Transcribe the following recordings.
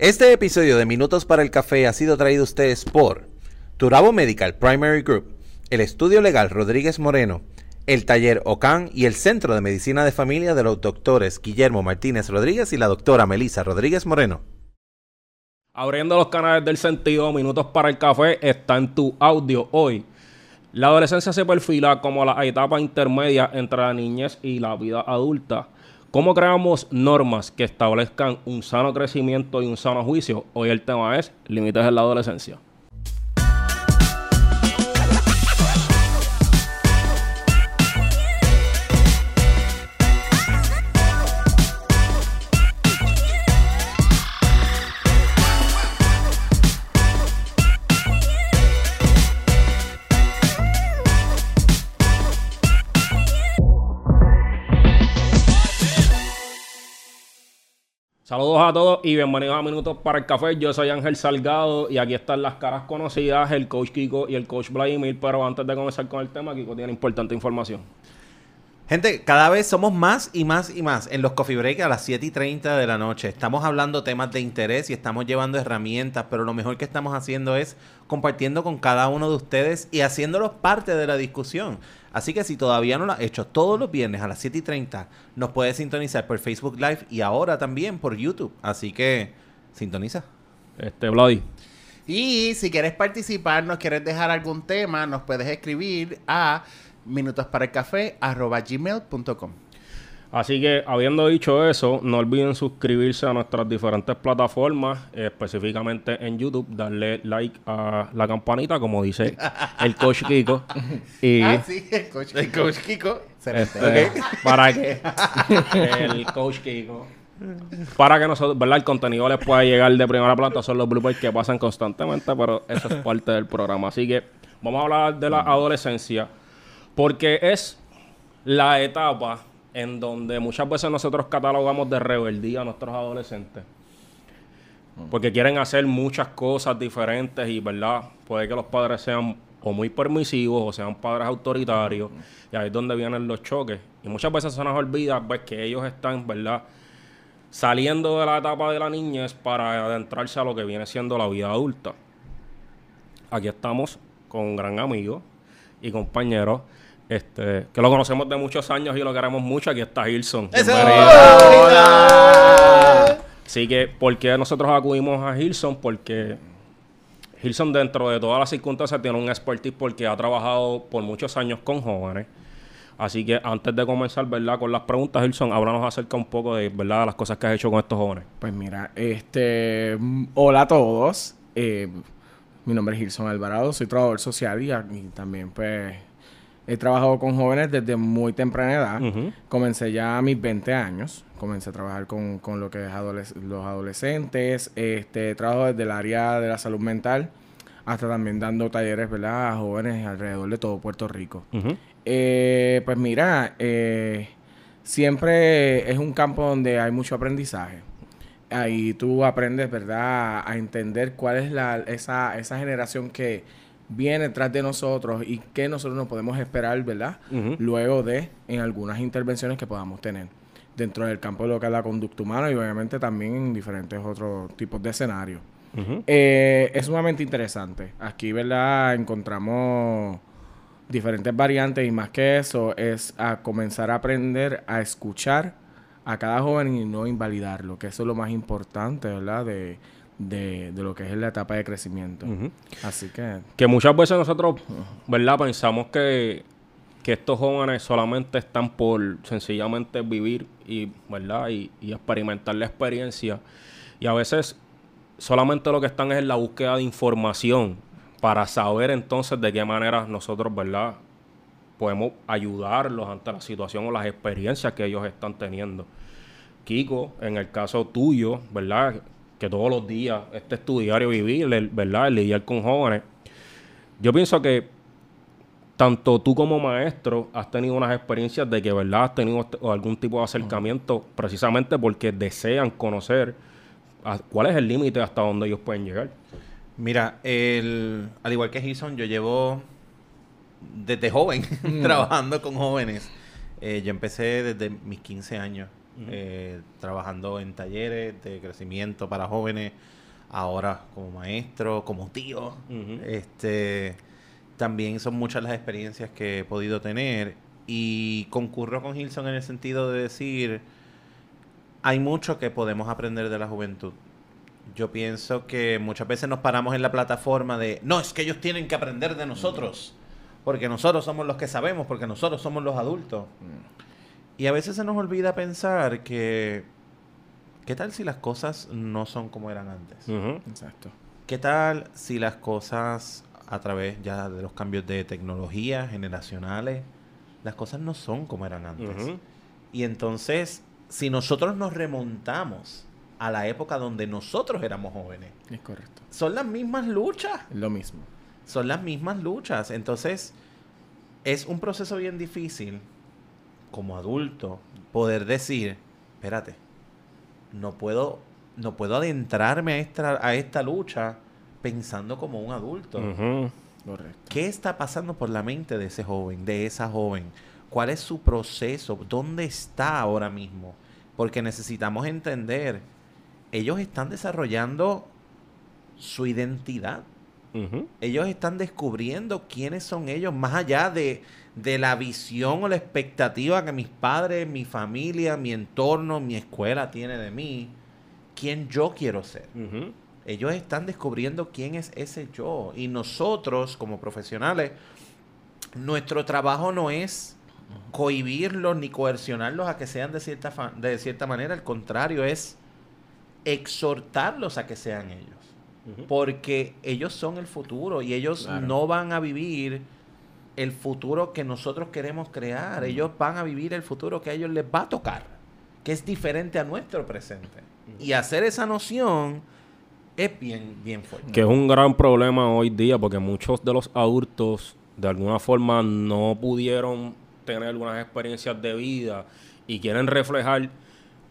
Este episodio de Minutos para el Café ha sido traído a ustedes por Turabo Medical Primary Group, el Estudio Legal Rodríguez Moreno, el Taller OCAN y el Centro de Medicina de Familia de los doctores Guillermo Martínez Rodríguez y la doctora Melissa Rodríguez Moreno. Abriendo los canales del sentido, Minutos para el Café está en tu audio hoy. La adolescencia se perfila como la etapa intermedia entre la niñez y la vida adulta. ¿Cómo creamos normas que establezcan un sano crecimiento y un sano juicio? Hoy el tema es límites en la adolescencia. Saludos a todos y bienvenidos a Minutos para el Café. Yo soy Ángel Salgado y aquí están las caras conocidas, el coach Kiko y el coach Vladimir. Pero antes de comenzar con el tema, Kiko tiene importante información. Gente, cada vez somos más y más y más en los coffee break a las 7 y 30 de la noche. Estamos hablando temas de interés y estamos llevando herramientas, pero lo mejor que estamos haciendo es compartiendo con cada uno de ustedes y haciéndolos parte de la discusión. Así que si todavía no lo has hecho, todos los viernes a las 7 y 30 nos puedes sintonizar por Facebook Live y ahora también por YouTube. Así que sintoniza. Este, Vladi. Y si quieres participar, nos quieres dejar algún tema, nos puedes escribir a minutosparaelcafé.gmail.com Así que, habiendo dicho eso, no olviden suscribirse a nuestras diferentes plataformas, específicamente en YouTube, darle like a la campanita, como dice el coach Kiko. Y ah, sí, el coach, el coach Kiko. Este, Para que el coach Kiko. Para que nosotros, ¿verdad? El contenido les pueda llegar de primera planta. Son los bloopers que pasan constantemente, pero eso es parte del programa. Así que vamos a hablar de la adolescencia, porque es la etapa en donde muchas veces nosotros catalogamos de rebeldía a nuestros adolescentes. Porque quieren hacer muchas cosas diferentes y, ¿verdad? Puede que los padres sean o muy permisivos o sean padres autoritarios. Y ahí es donde vienen los choques. Y muchas veces se nos olvida pues, que ellos están, ¿verdad? Saliendo de la etapa de la niñez para adentrarse a lo que viene siendo la vida adulta. Aquí estamos con un gran amigo y compañero este, que lo conocemos de muchos años y lo queremos mucho. Aquí está Hilson. Así que, ¿por qué nosotros acudimos a Hilson? Porque Hilson, dentro de todas las circunstancias, tiene un expertise porque ha trabajado por muchos años con jóvenes. Así que antes de comenzar, ¿verdad? Con las preguntas, Hilson, háblanos acerca un poco de, ¿verdad? Las cosas que has hecho con estos jóvenes. Pues mira, este... Hola a todos. Eh, mi nombre es Hilson Alvarado, soy trabajador social y, y también, pues He trabajado con jóvenes desde muy temprana edad. Comencé ya a mis 20 años. Comencé a trabajar con, lo que es los adolescentes. Este, trabajo desde el área de la salud mental hasta también dando talleres ¿verdad? a jóvenes alrededor de todo Puerto Rico. Eh, pues mira, eh, siempre es un campo donde hay mucho aprendizaje. Ahí tú aprendes, ¿verdad?, a entender cuál es la, esa, esa generación que viene tras de nosotros y qué nosotros nos podemos esperar, ¿verdad? Luego de en algunas intervenciones que podamos tener dentro del campo de lo que es la conducta humana y obviamente también en diferentes otros tipos de escenarios. Eh, es sumamente interesante. Aquí, ¿verdad? Encontramos diferentes variantes y más que eso es a comenzar a aprender a escuchar a cada joven y no invalidarlo, que eso es lo más importante, ¿verdad? De, de, lo que es la etapa de crecimiento. Así que... Que muchas veces nosotros, ¿verdad? Pensamos que, estos jóvenes solamente están por sencillamente vivir y, ¿verdad? Y, experimentar la experiencia. Y a veces solamente lo que están es en la búsqueda de información para saber entonces de qué manera nosotros, ¿verdad? Podemos ayudarlos ante la situación o las experiencias que ellos están teniendo. Kiko, en el caso tuyo, ¿verdad? Que todos los días este estudiario vivir, ¿verdad? El lidiar con jóvenes. Yo pienso que tanto tú como maestro has tenido unas experiencias de que, ¿verdad? Has tenido algún tipo de acercamiento precisamente porque desean conocer cuál es el límite hasta donde ellos pueden llegar. Mira, el, al igual que Gison, yo llevo desde joven mm. trabajando con jóvenes. Eh, yo empecé desde mis 15 años eh, trabajando en talleres de crecimiento para jóvenes, ahora como maestro, como tío. Este, también son muchas las experiencias que he podido tener y concurro con Hilson en el sentido de decir, hay mucho que podemos aprender de la juventud. Yo pienso que muchas veces nos paramos en la plataforma de, no, es que ellos tienen que aprender de nosotros, porque nosotros somos los que sabemos, porque nosotros somos los adultos. Y a veces se nos olvida pensar que, ¿qué tal si las cosas no son como eran antes? Exacto. ¿Qué tal si las cosas a través ya de los cambios de tecnología generacionales, las cosas no son como eran antes? Y entonces, si nosotros nos remontamos a la época donde nosotros éramos jóvenes, Es correcto. son las mismas luchas, lo mismo. son las mismas luchas. Entonces, es un proceso bien difícil como adulto poder decir, espérate, no puedo, no puedo adentrarme a esta, a esta lucha pensando como un adulto. Correcto. ¿Qué está pasando por la mente de ese joven, de esa joven? ¿Cuál es su proceso? ¿Dónde está ahora mismo? Porque necesitamos entender, ellos están desarrollando su identidad. Ellos están descubriendo quiénes son ellos, más allá de, de la visión o la expectativa que mis padres, mi familia, mi entorno, mi escuela tiene de mí. ¿Quién yo quiero ser? Ellos están descubriendo quién es ese yo. Y nosotros, como profesionales, nuestro trabajo no es cohibirlos ni coercionarlos a que sean de cierta, de cierta manera. Al contrario, es exhortarlos a que sean ellos. Porque ellos son el futuro y ellos Claro. no van a vivir el futuro que nosotros queremos crear. Ellos van a vivir el futuro que a ellos les va a tocar, que es diferente a nuestro presente. Y hacer esa noción es bien, bien fuerte. Que es un gran problema hoy día porque muchos de los adultos de alguna forma no pudieron tener algunas experiencias de vida y quieren reflejar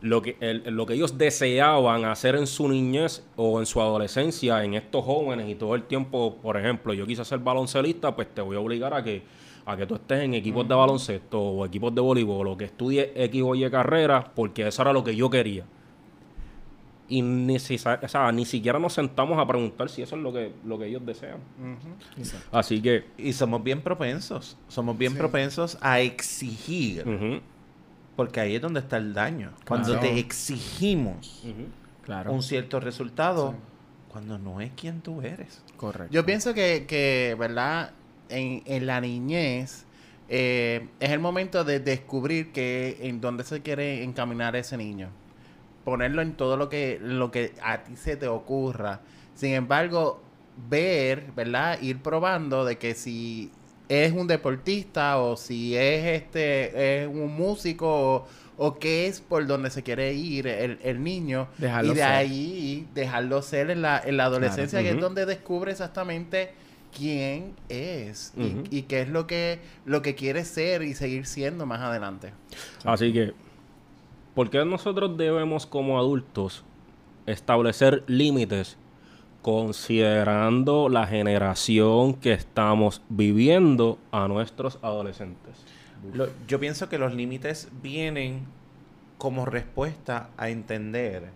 lo que, el- lo que ellos deseaban hacer en su niñez o en su adolescencia en estos jóvenes y todo el tiempo, por ejemplo, yo quise ser baloncelista, pues te voy a obligar a que a que tú estés en equipos de baloncesto o equipos de voleibol o que estudies X o Y carrera porque eso era lo que yo quería. Y ni, si- o sea, ni siquiera nos sentamos a preguntar si eso es lo que, lo que ellos desean. Así que, Y somos bien propensos, somos bien propensos a exigir, porque ahí es donde está el daño. Cuando Claro. te exigimos. Claro. un cierto resultado, cuando no es quien tú eres. Correcto. Yo pienso que, que ¿verdad? En, en la niñez eh, es el momento de descubrir que en dónde se quiere encaminar ese niño. Ponerlo en todo lo que, lo que a ti se te ocurra. Sin embargo, ver, ¿verdad? Ir probando de que si es un deportista o si es este es un músico o, o qué es por donde se quiere ir el, el niño. Dejarlo y de ser. ahí dejarlo ser en la, en la adolescencia que es donde descubre exactamente quién es y- y, qué es lo que lo que quiere ser y seguir siendo más adelante. Así que, ¿por qué nosotros debemos como adultos establecer límites considerando la generación que estamos viviendo a nuestros adolescentes? Yo pienso que los límites vienen como respuesta a entender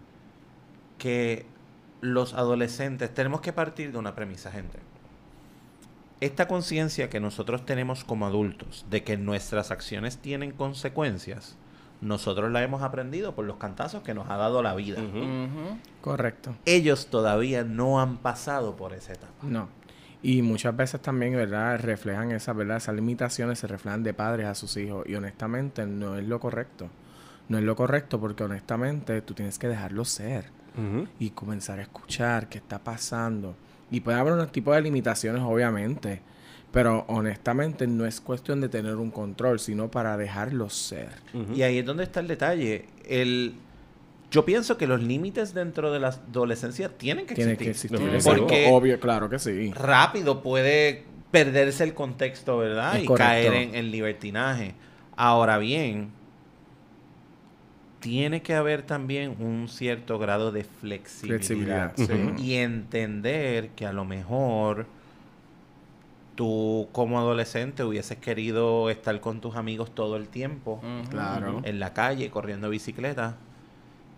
que los adolescentes tenemos que partir de una premisa, gente. Esta conciencia que nosotros tenemos como adultos de que nuestras acciones tienen consecuencias, nosotros la hemos aprendido por los cantazos que nos ha dado la vida. Correcto. Ellos todavía no han pasado por esa etapa. No. Y muchas veces también, ¿verdad? Reflejan esas, ¿verdad? Esas limitaciones se reflejan de padres a sus hijos. Y honestamente no es lo correcto. No es lo correcto porque honestamente tú tienes que dejarlo ser. Y comenzar a escuchar qué está pasando. Y puede haber unos tipos de limitaciones, obviamente, pero honestamente no es cuestión de tener un control, sino para dejarlo ser. Y ahí es donde está el detalle. El, yo pienso que los límites dentro de la adolescencia tienen que Tiene existir. que existir. Porque- Obvio, claro que sí. Rápido puede perderse el contexto, ¿verdad? Es y correcto. caer en, en libertinaje. Ahora bien, tiene que haber también un cierto grado de flexibilidad. Flexibilidad. sí. Y entender que a lo mejor tú como adolescente hubieses querido estar con tus amigos todo el tiempo, Claro. en la calle, corriendo bicicleta.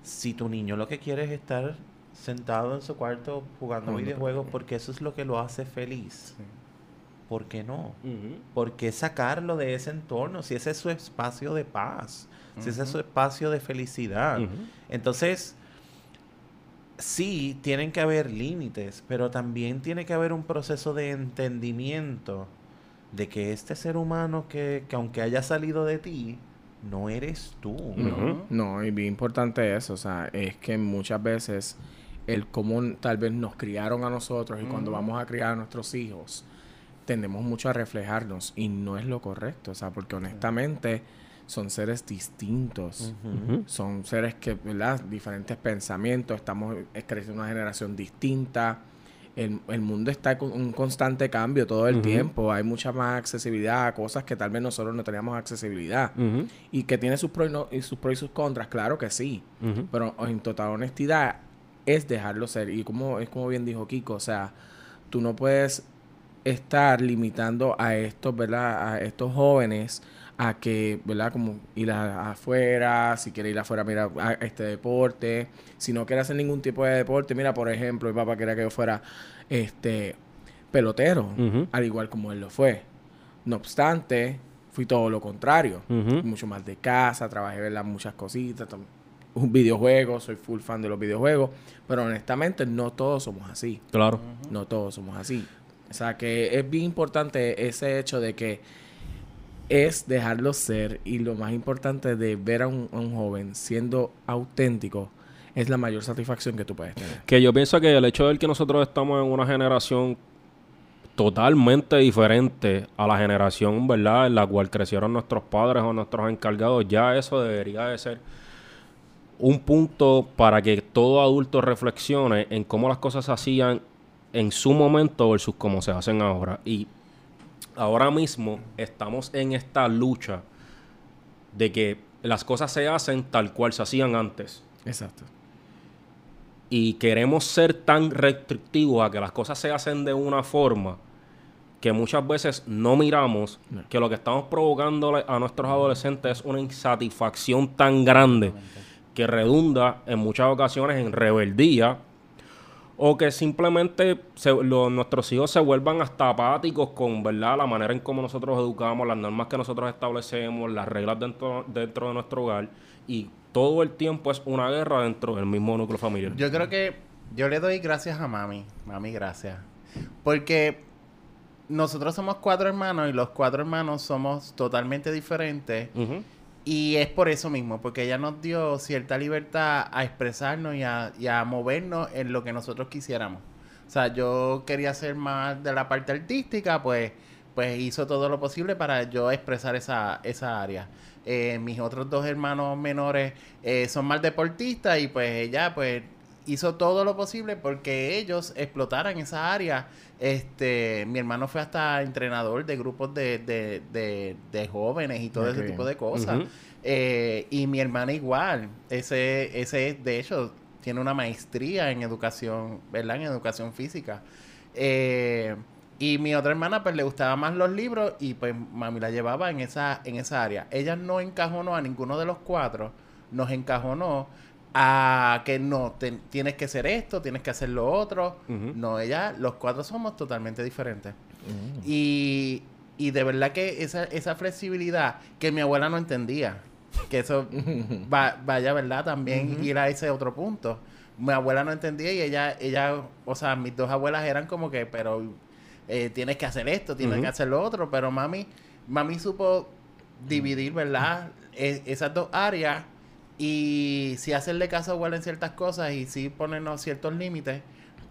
Si tu niño lo que quiere es estar sentado en su cuarto jugando videojuegos porque eso es lo que lo hace feliz, Sí. ¿por qué no? ¿Por qué sacarlo de ese entorno? Si ese es su espacio de paz, si ese es su espacio de felicidad. Entonces, sí, tienen que haber límites, pero también tiene que haber un proceso de entendimiento de que este ser humano que, que aunque haya salido de ti, no eres tú. Ujú. No, y bien importante eso, o sea, es que muchas veces el cómo tal vez nos criaron a nosotros y cuando vamos a criar a nuestros hijos, tendemos mucho a reflejarnos y no es lo correcto, o sea, porque honestamente son seres distintos. Son seres que, ¿verdad? Diferentes pensamientos, estamos creciendo una generación distinta. El, el mundo está con un constante cambio todo el tiempo. Hay mucha más accesibilidad a cosas que tal vez nosotros no teníamos accesibilidad. Y que tiene sus pros y, no- y sus pros y sus contras, claro que sí. Pero en total honestidad es dejarlo ser. Y como es como bien dijo Kiko, o sea, tú no puedes estar limitando a estos, ¿verdad? A estos jóvenes a que, ¿verdad? Como ir a- afuera, si quiere ir afuera, mira, a este deporte. Si no quiere hacer ningún tipo de deporte, mira, por ejemplo, mi papá quería que yo fuera este pelotero, al igual como él lo fue. No obstante, fui todo lo contrario mucho más de casa, trabajé ¿verdad? muchas cositas, un videojuego, soy full fan de los videojuegos, pero honestamente no todos somos así, Claro. no todos somos así. O sea que es bien importante ese hecho de que es dejarlo ser y lo más importante de ver a un, joven siendo auténtico es la mayor satisfacción que tú puedes tener. Que yo pienso que el hecho de que nosotros estamos en una generación totalmente diferente a la generación, ¿verdad? En la cual crecieron nuestros padres o nuestros encargados, ya eso debería de ser un punto para que todo adulto reflexione en cómo las cosas se hacían en su momento versus cómo se hacen ahora. Y ahora mismo estamos en esta lucha de que las cosas se hacen tal cual se hacían antes Exacto. y queremos ser tan restrictivos a que las cosas se hacen de una forma que muchas veces no miramos No. que lo que estamos provocándole a nuestros adolescentes es una insatisfacción tan grande que redunda en muchas ocasiones en rebeldía o que simplemente se- lo- nuestros hijos se vuelvan hasta apáticos con verdad la manera en cómo nosotros educamos, las normas que nosotros establecemos, las reglas dentro, dentro de nuestro hogar y todo el tiempo es una guerra dentro del mismo núcleo familiar. Yo creo que yo le doy gracias a mami. Mami, gracias. Porque nosotros somos cuatro hermanos y los cuatro hermanos somos totalmente diferentes. Ujú. Y es por eso mismo, porque ella nos dio cierta libertad a expresarnos y a, a movernos en lo que nosotros quisiéramos. O sea, yo quería ser más de la parte artística, pues, pues hizo todo lo posible para yo expresar esa, esa área. Eh, mis otros dos hermanos menores eh, son más deportistas y pues ella pues hizo todo lo posible porque ellos explotaran esa área. Este, mi hermano fue hasta entrenador de grupos de, de, de, de jóvenes y todo Ah, ese tipo de cosas. Eh, y mi hermana igual. Ese, ese, de hecho, tiene una maestría en educación, ¿verdad? En educación física. Eh, y mi otra hermana, pues, le gustaban más los libros y, pues, mami la llevaba en esa, en esa área. Ella no encajonó a ninguno de los cuatro. Nos encajonó a que no, te- tienes que hacer esto, tienes que hacer lo otro. No, ella, los cuatro somos totalmente diferentes. Mm. Y, y de verdad que esa, esa flexibilidad que mi abuela no entendía, que eso va- vaya, ¿verdad? También ir a ese otro punto. Mi abuela no entendía y ella, ella, o sea, mis dos abuelas eran como que, pero eh, tienes que hacer esto, tienes que hacer lo otro, pero mami, mami supo dividir, ¿verdad? E- esas dos áreas y sí hacerle caso a en ciertas cosas y sí ponernos ciertos límites,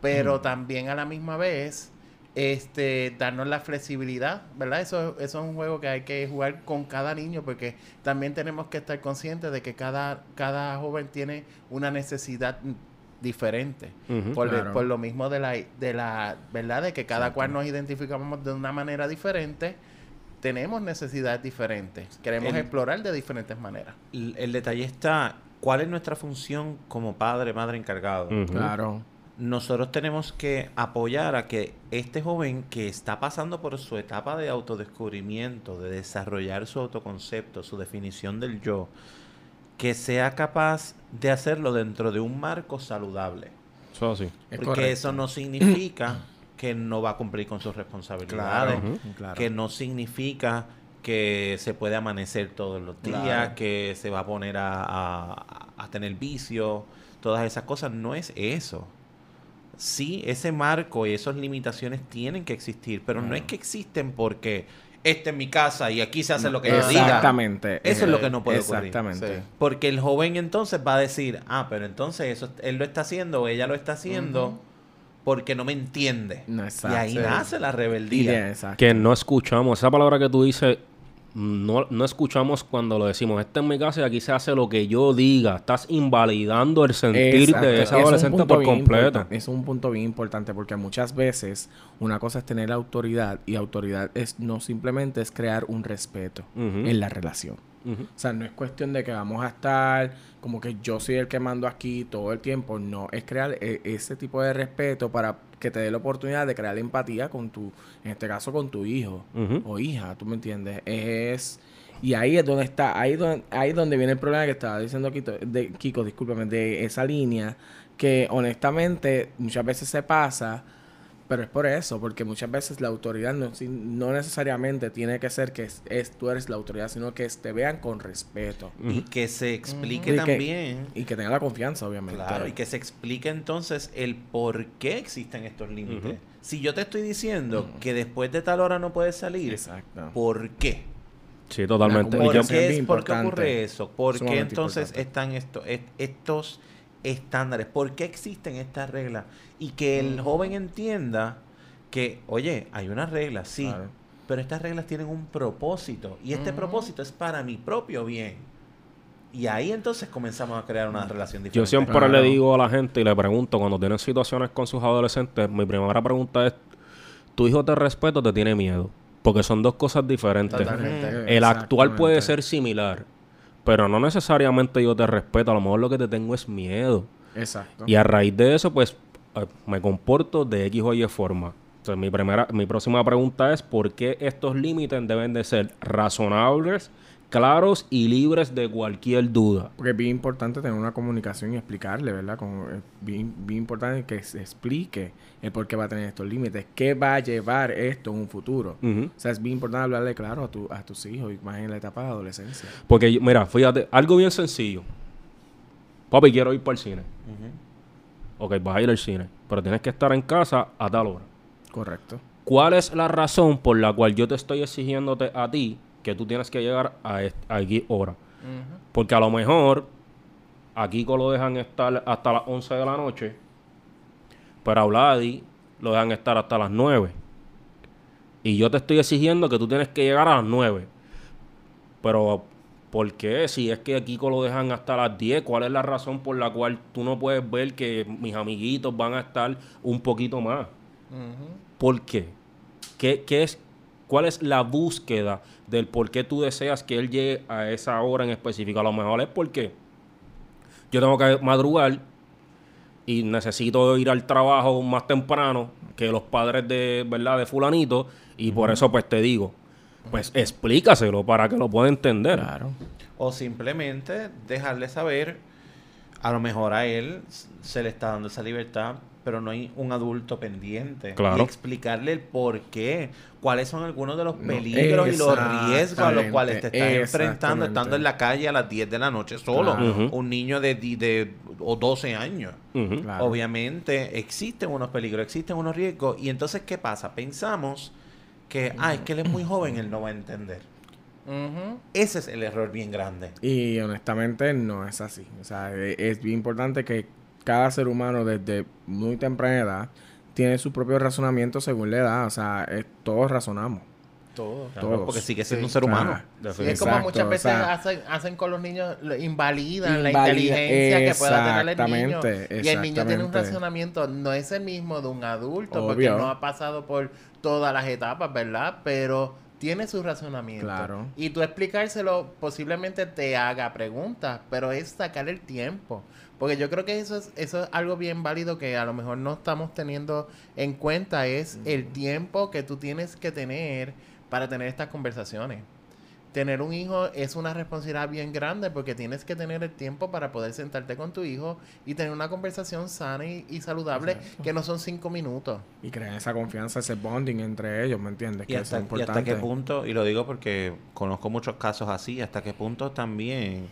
pero también a la misma vez este darnos la flexibilidad, ¿verdad? Eso, eso es un juego que hay que jugar con cada niño porque también tenemos que estar conscientes de que cada, cada joven tiene una necesidad diferente. Por, Claro. por lo mismo de la, de la, ¿verdad? De que cada cual nos identificamos de una manera diferente, tenemos necesidades diferentes. Queremos El- explorar de diferentes maneras. El, el detalle está, ¿cuál es nuestra función como padre, madre encargado? Claro. nosotros tenemos que apoyar a que este joven que está pasando por su etapa de autodescubrimiento, de desarrollar su autoconcepto, su definición del yo, que sea capaz de hacerlo dentro de un marco saludable. Eso sí. Es Porque eso no significa que no va a cumplir con sus responsabilidades, Claro, que no significa que se puede amanecer todos los días, Claro. que se va a poner a, a- a tener vicio, todas esas cosas. No es eso. Sí, ese marco y esas limitaciones tienen que existir, pero no es que existen porque esta es mi casa y aquí se hace lo que yo diga. Exactamente. Eso es lo que no puede ocurrir. Exactamente. Sí. Porque el joven entonces va a decir, ah, pero entonces eso él lo está haciendo o ella lo está haciendo porque no me entiende. No, y ahí nace la rebeldía. exacto. Que no escuchamos. Esa palabra que tú dices, no, no escuchamos cuando lo decimos. Esta es mi casa y aquí se hace lo que yo diga. Estás invalidando el sentir Exacto. de Es ese un adolescente por completo. Es un punto bien importante porque muchas veces una cosa es tener autoridad y autoridad es no simplemente es crear un respeto en la relación. O sea, no es cuestión de que vamos a estar como que yo soy el que mando aquí todo el tiempo. No, es crear eh, ese tipo de respeto para que te dé la oportunidad de crear empatía con tu, en este caso con tu hijo o hija, ¿tú me entiendes? Es y ahí es donde está, ahí donde, ahí es donde viene el problema que estaba diciendo Kiko, de, Kiko, discúlpame, de esa línea que honestamente muchas veces se pasa, pero es por eso, porque muchas veces la autoridad no, necesariamente tiene que ser que es, es- tú eres la autoridad, sino que te vean con respeto Y que se explique Y que- también. y que tengan la confianza, obviamente. Claro, y que se explique entonces el por qué existen estos límites. Si yo te estoy diciendo que después de tal hora no puedes salir, Exacto. ¿por qué? Sí, totalmente. Y ¿Por qué, es por qué ocurre eso? ¿Por qué entonces importante. están esto- est- estos estándares? ¿Por qué existen estas reglas? Y que el joven entienda que, oye, hay unas reglas, sí, Claro. pero estas reglas tienen un propósito y este Ujú. propósito es para mi propio bien. Y ahí entonces comenzamos a crear una relación diferente. Yo siempre Claro. le digo a la gente y le pregunto cuando tienen situaciones con sus adolescentes, mi primera pregunta es, ¿tu hijo te respeta o te tiene miedo? Porque son dos cosas diferentes. Totalmente. El actual puede ser similar, pero no necesariamente yo te respeto, a lo mejor lo que te tengo es miedo. Exacto. Y a raíz de eso, pues me comporto de X o Y forma. Entonces, mi, primera, mi próxima pregunta es, ¿por qué estos límites deben de ser razonables, claros y libres de cualquier duda? Porque es bien importante tener una comunicación y explicarle, ¿verdad? Como es bien, bien importante que se explique el por qué va a tener estos límites, qué va a llevar esto en un futuro. O sea, es bien importante hablarle claro a, tu, a tus hijos, y más en la etapa de adolescencia. Porque, mira, fíjate, algo bien sencillo. Papi, quiero ir para el cine. Ok, vas a ir al cine, pero tienes que estar en casa a tal hora. Correcto. ¿Cuál es la razón por la cual yo te estoy exigiéndote a ti que tú tienes que llegar a, a X hora? Porque a lo mejor a Kiko lo dejan estar hasta las 11 de la noche, pero a Vladi lo dejan estar hasta las 9. Y yo te estoy exigiendo que tú tienes que llegar a las 9. Pero, ¿por qué? Si es que a Kiko lo dejan hasta las 10, ¿cuál es la razón por la cual tú no puedes ver que mis amiguitos van a estar un poquito más? ¿Por qué? ¿Qué, qué es, ¿Cuál es la búsqueda del por qué tú deseas que él llegue a esa hora en específico? A lo mejor es porque yo tengo que madrugar y necesito ir al trabajo más temprano que los padres de, ¿verdad? de fulanito y por eso pues te digo, pues explícaselo para que lo pueda entender. Claro. O simplemente dejarle saber, a lo mejor a él se le está dando esa libertad, pero no hay un adulto pendiente. Claro. Y explicarle el por qué, cuáles son algunos de los peligros y los riesgos a los cuales te estás enfrentando estando en la calle a las 10 de la noche solo. Claro. Un niño de, di- de o 12 años. Claro. Obviamente existen unos peligros, existen unos riesgos. Y entonces, ¿qué pasa? Pensamos que, ah, es que él es muy joven, él no va a entender. Ese es el error bien grande. Y honestamente no es así. O sea, e- es bien importante que cada ser humano desde muy temprana edad tiene su propio razonamiento según la edad. O sea, es- todos razonamos. Todo. Claro, Todos. porque sigue siendo Sí. un ser humano. Ah, es como muchas o veces sea- hacen, hacen con los niños, lo invalidan la inteligencia que pueda tener el niño. Exactamente, Y el niño tiene un razonamiento, no es el mismo de un adulto, porque no ha pasado por todas las etapas, ¿verdad? Pero tiene su razonamiento. Claro. Y tú explicárselo posiblemente te haga preguntas, pero es sacar el tiempo. Porque yo creo que eso es, eso es algo bien válido que a lo mejor no estamos teniendo en cuenta, es el tiempo que tú tienes que tener para tener estas conversaciones. Tener un hijo es una responsabilidad bien grande porque tienes que tener el tiempo para poder sentarte con tu hijo y tener una conversación sana y, y saludable Exacto. que no son cinco minutos. Y crear esa confianza, ese bonding entre ellos, ¿me entiendes? Y Que hasta, es y hasta importante. qué punto, y lo digo porque conozco muchos casos así, hasta qué punto también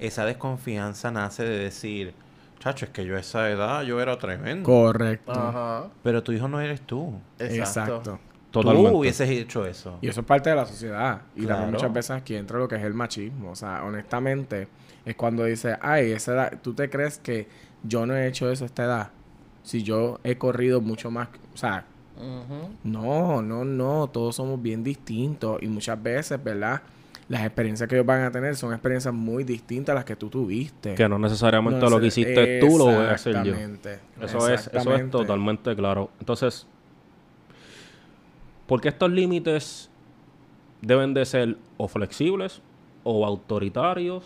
esa desconfianza nace de decir, chacho, es que yo a esa edad yo era tremendo, Correcto. Ajá. pero tu hijo no eres tú. Exacto. Exacto. Totalmente. Tú hubieses hecho eso. Y eso es parte de la sociedad. Y Claro. también muchas veces aquí entra lo que es el machismo. O sea, honestamente, es cuando dice, ay, esa edad, ¿tú te crees que yo no he hecho eso a esta edad? Si yo he corrido mucho más, o sea, no, no, no, todos somos bien distintos y muchas veces, ¿verdad? Las experiencias que ellos van a tener son experiencias muy distintas a las que tú tuviste. Que no necesariamente No lo que hiciste tú lo voy a hacer yo. exactamente, Eso es, eso es totalmente claro. Entonces, ¿por qué estos límites deben de ser o flexibles o autoritarios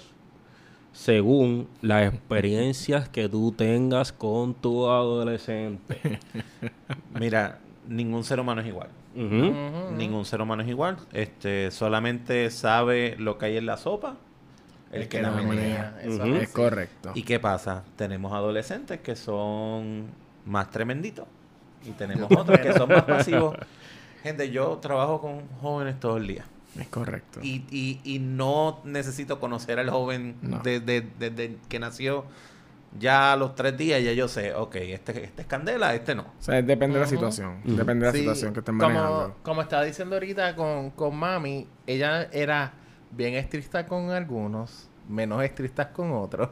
según las experiencias que tú tengas con tu adolescente? Mira, ningún ser humano es igual. Ningún ser humano es igual. Este, solamente sabe lo que hay en la sopa. El, que, la menea. Es correcto. ¿Y qué pasa? Tenemos adolescentes que son más tremenditos. Y tenemos otros que son más pasivos. Gente, yo trabajo con jóvenes todo el día. Es correcto. Y, y, y no necesito conocer al joven No. desde desde que nació. Ya a los tres días ya yo sé, ok, este, este es candela, este no. O sea, depende de la situación. Depende de la Sí, situación que estén como, manejando. como estaba diciendo ahorita con, con mami, ella era bien estricta con algunos, menos estrictas con otros.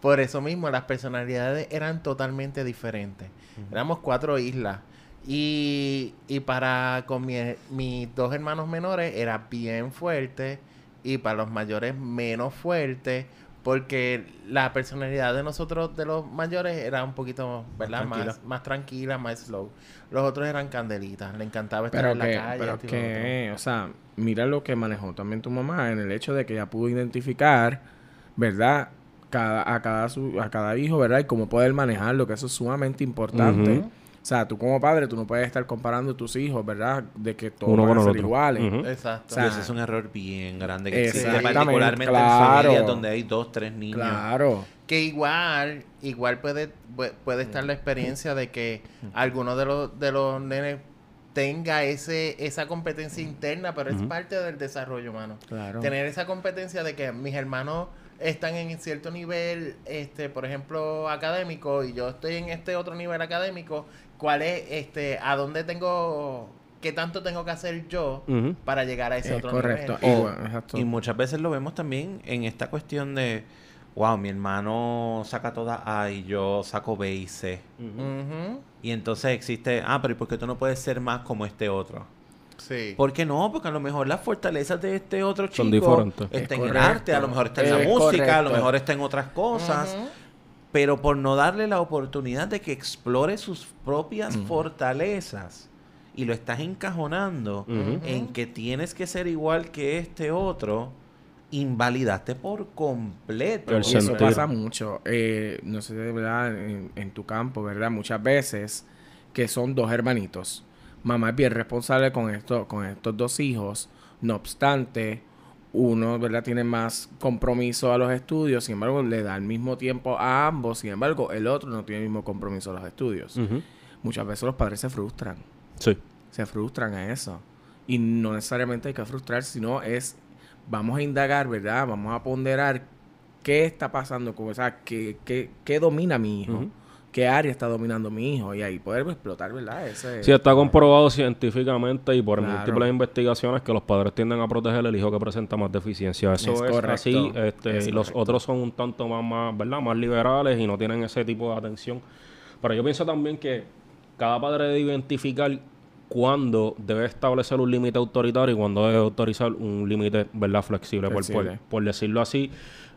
Por eso mismo las personalidades eran totalmente diferentes. Éramos cuatro islas. Y, y para con mi- mis dos hermanos menores era bien fuerte y para los mayores menos fuerte porque la personalidad de nosotros de los mayores era un poquito, ¿verdad? Más, tranquila. más tranquila, más slow. Los otros eran candelitas, le encantaba estar Pero en la calle. pero otro. que, o sea, mira lo que manejó también tu mamá en el hecho de que ella pudo identificar, ¿verdad? Cada, a, cada su- a cada hijo, ¿verdad? Y cómo poder manejarlo, que eso es sumamente importante. O sea, tú como padre, tú no puedes estar comparando tus hijos, ¿verdad? De que todos Uno van a ser otro. iguales. Exacto. O sea, Y ese es un error bien grande que existe, particularmente en familias donde hay dos, tres niños. Claro. Que igual, igual puede, pu- puede estar la experiencia de que alguno de los, de los nenes tenga ese, esa competencia interna, pero es parte del desarrollo humano. Claro. Tener esa competencia de que mis hermanos están en cierto nivel, este, por ejemplo, académico, y yo estoy en este otro nivel académico, ¿cuál es, este, a dónde tengo, qué tanto tengo que hacer yo para llegar a ese Es otro correcto. nivel? Exacto. Y muchas veces lo vemos también en esta cuestión de, wow, mi hermano saca toda A y yo saco B y C. Y entonces existe, ah, pero ¿y por qué tú no puedes ser más como este otro? Sí. ¿Por qué no? Porque a lo mejor las fortalezas de este otro chico Son diferentes. está Es en el arte, a lo mejor está en la música, a lo mejor está en otras cosas. Ujú. Pero por no darle la oportunidad de que explore sus propias fortalezas y lo estás encajonando en que tienes que ser igual que este otro, invalidaste por completo. Y eso pasa mucho. Eh, no sé, de verdad, en, en tu campo, ¿verdad? Muchas veces que son dos hermanitos. Mamá es bien responsable con, esto, con estos dos hijos. No obstante, uno, ¿verdad? Tiene más compromiso a los estudios. Sin embargo, le da el mismo tiempo a ambos. Sin embargo, el otro no tiene el mismo compromiso a los estudios. Muchas veces los padres se frustran. Sí. Se frustran a eso. Y no necesariamente hay que frustrar, sino es, vamos a indagar, ¿verdad? Vamos a ponderar qué está pasando, con, o sea, qué, qué, qué domina mi hijo. Qué área está dominando mi hijo, y ahí poder explotar, ¿verdad? Ese, Sí, está comprobado científicamente y por Claro. múltiples investigaciones que los padres tienden a proteger al hijo que presenta más deficiencia. Eso Es es, correcto. así. Este, Es y los correcto. otros son un tanto más, más, ¿verdad? Más liberales y no tienen ese tipo de atención. Pero yo pienso también que cada padre debe identificar cuándo debe establecer un límite autoritario y cuándo debe autorizar un límite, ¿verdad? Flexible. Por, por, Flexible. por decirlo así,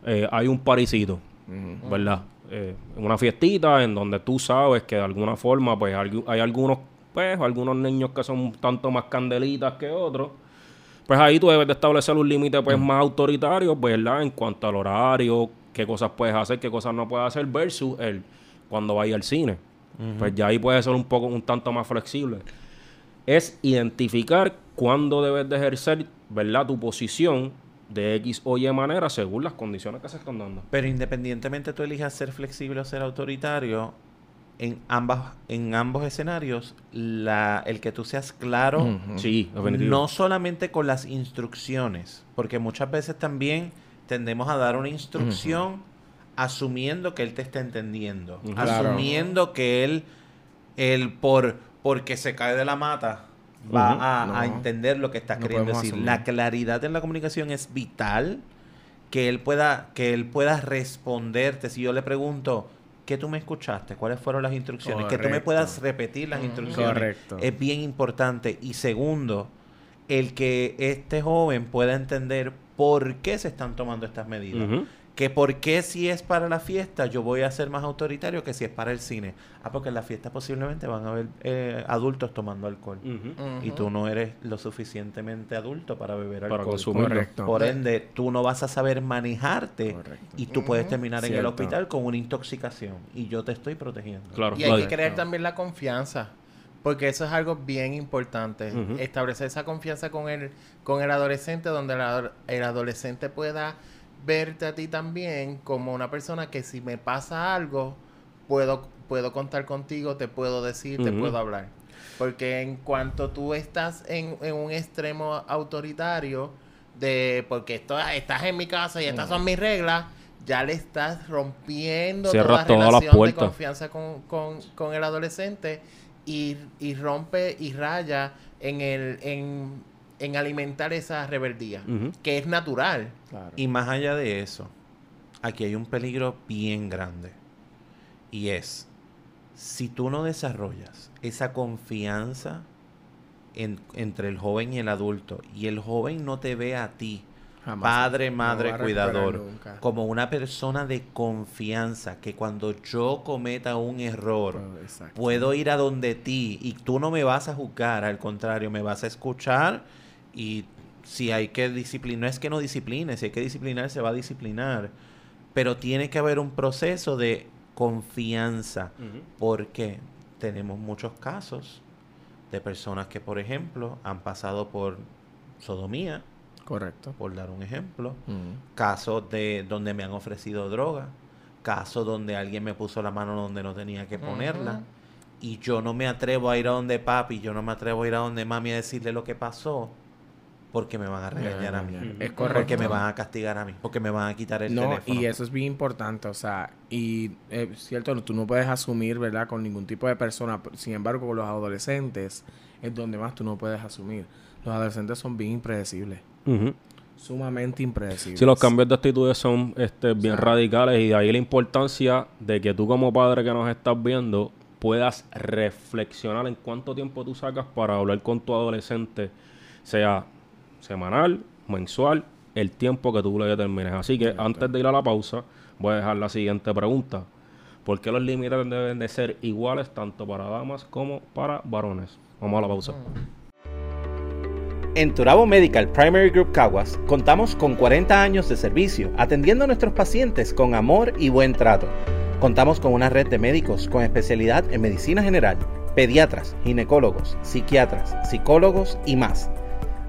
eh, hay un parisito. ¿Verdad? Eh, una fiestita en donde tú sabes que de alguna forma, pues hay algunos, pues, algunos niños que son un tanto más candelitas que otros. Pues ahí tú debes de establecer un límite pues más autoritario, pues, ¿verdad? En cuanto al horario, qué cosas puedes hacer, qué cosas no puedes hacer, versus el cuando vaya al cine. Pues ya ahí puede ser un poco, un tanto más flexible. Es identificar cuándo debes de ejercer, ¿verdad? Tu posición de X o Y manera según las condiciones que se están dando. Pero independientemente tú elijas ser flexible o ser autoritario, en ambas, en ambos escenarios, la, el que tú seas claro. Sí, definitivo. no solamente con las instrucciones, porque muchas veces también tendemos a dar una instrucción asumiendo que él te está entendiendo. Claro. asumiendo que él, él por porque se cae de la mata va a, a No. entender lo que estás No queriendo decir. asumir. La claridad en la comunicación es vital que él pueda que él pueda responderte si yo le pregunto ¿Qué tú me escuchaste? ¿Cuáles fueron las instrucciones? Que tú me puedas repetir las instrucciones. Correcto. Es bien importante. Y segundo, el que este joven pueda entender por qué se están tomando estas medidas. Que por qué si es para la fiesta yo voy a ser más autoritario que si es para el cine. Ah, porque en la fiesta posiblemente van a haber eh, adultos tomando alcohol. Y tú no eres lo suficientemente adulto para beber Para alcohol. Correcto. Por ende, tú no vas a saber manejarte Correcto. y tú puedes terminar en el hospital con una intoxicación. Y yo te estoy protegiendo. Claro. Y hay que crear también la confianza. Porque eso es algo bien importante. Establecer esa confianza con el, con el adolescente, donde el adolescente pueda verte a ti también como una persona que si me pasa algo, puedo, puedo contar contigo, te puedo decir, te puedo hablar. Porque en cuanto tú estás en, en un extremo autoritario, de porque esto, estás en mi casa y estas son mis reglas, ya le estás rompiendo Cierras toda todas las relación de confianza con, con, con el adolescente y, y rompe y raya en el en, en alimentar esa rebeldía, que es natural. Claro. Y más allá de eso, aquí hay un peligro bien grande. Y es, si tú no desarrollas esa confianza en- entre el joven y el adulto, y el joven no te ve a ti, Jamás. padre, madre, cuidador, como una persona de confianza, que cuando yo cometa un error, Exacto. puedo ir a donde ti y tú no me vas a juzgar, al contrario, me vas a escuchar y si hay que disciplinar, no es que no discipline, si hay que disciplinar, se va a disciplinar, pero tiene que haber un proceso de confianza, porque tenemos muchos casos de personas que, por ejemplo, han pasado por sodomía, Correcto. por dar un ejemplo, casos de donde me han ofrecido droga, casos donde alguien me puso la mano donde no tenía que ponerla y yo no me atrevo a ir a donde papi, yo no me atrevo a ir a donde mami a decirle lo que pasó porque me van a regañar a mí, Es porque correcto. me van a castigar a mí, porque me van a quitar el No, teléfono. y eso es bien importante, o sea, y es cierto, tú no puedes asumir, ¿verdad?, con ningún tipo de persona, sin embargo, con los adolescentes es donde más tú no puedes asumir. Los adolescentes son bien impredecibles, sumamente impredecibles. Sí, los cambios de actitudes son este, bien radicales y de ahí la importancia de que tú como padre que nos estás viendo puedas reflexionar en cuánto tiempo tú sacas para hablar con tu adolescente, sea semanal, mensual, el tiempo que tú le determines. Así que antes de ir a la pausa, voy a dejar la siguiente pregunta. ¿Por qué los límites deben de ser iguales tanto para damas como para varones? Vamos a la pausa. En Turabo Medical Primary Group Caguas contamos con 40 años de servicio atendiendo a nuestros pacientes con amor y buen trato. Contamos con una red de médicos con especialidad en medicina general, pediatras, ginecólogos, psiquiatras, psicólogos y más.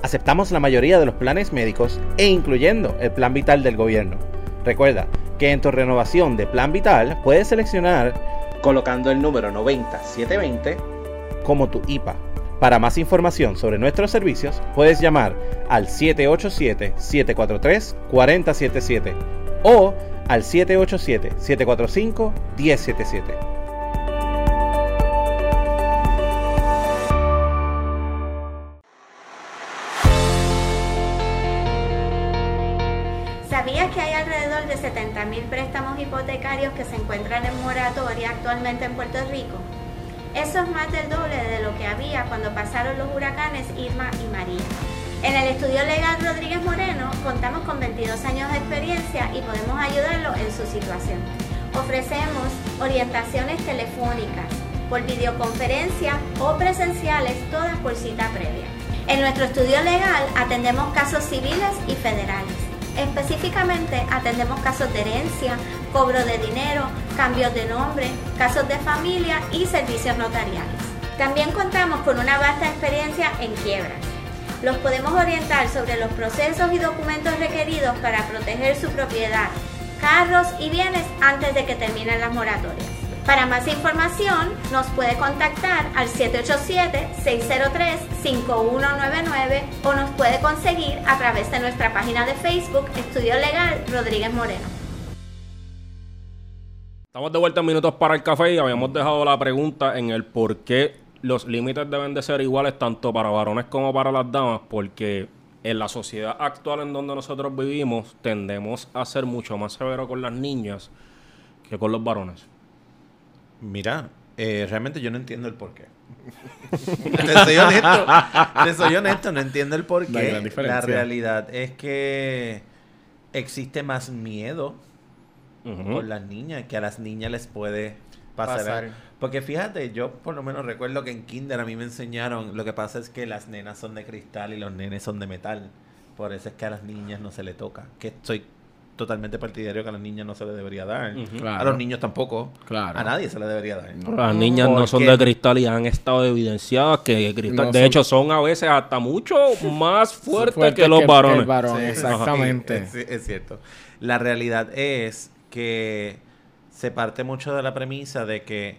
Aceptamos la mayoría de los planes médicos e incluyendo el plan vital del gobierno. Recuerda que en tu renovación de plan vital puedes seleccionar colocando el número 90720 como tu IPA. Para más información sobre nuestros servicios, puedes llamar al 787-743-4077 o al 787-745-1077. Hipotecarios que se encuentran en moratoria actualmente en Puerto Rico? Eso es más del doble de lo que había cuando pasaron los huracanes Irma y María. En el estudio legal Rodríguez Moreno contamos con 22 años de experiencia y podemos ayudarlo en su situación. Ofrecemos orientaciones telefónicas, por videoconferencia o presenciales, todas por cita previa. En nuestro estudio legal atendemos casos civiles y federales. Específicamente atendemos casos de herencia, cobro de dinero, cambios de nombre, casos de familia y servicios notariales. También contamos con una vasta experiencia en quiebras. Los podemos orientar sobre los procesos y documentos requeridos para proteger su propiedad, carros y bienes antes de que terminen las moratorias. Para más información nos puede contactar al 787-603-5199 o nos puede conseguir a través de nuestra página de Facebook Estudio Legal Rodríguez Moreno. Estamos de vuelta en minutos para el café y habíamos dejado la pregunta en el por qué los límites deben de ser iguales tanto para varones como para las damas, porque en la sociedad actual en donde nosotros vivimos tendemos a ser mucho más severos con las niñas que con los varones. Mira, eh, realmente yo no entiendo el por qué. te soy honesto. Te soy honesto, no entiendo el por No hay qué. gran diferencia. La realidad es que existe más miedo Ujú. por las niñas que a las niñas les puede pasar. Pasar. Porque fíjate, yo por lo menos recuerdo que en kinder a mí me enseñaron, lo que pasa es que las nenas son de cristal y los nenes son de metal. Por eso es que a las niñas no se le toca. Que estoy totalmente partidario que a las niñas no se le debería dar. Claro. A los niños tampoco. Claro. A nadie se le debería dar. Pero las niñas no son de cristal y han estado evidenciadas que cristal, No de son- hecho son a veces hasta mucho más fuertes Fuerte que los el varones. varón, Sí, exactamente. Es, es cierto. La realidad es que se parte mucho de la premisa de que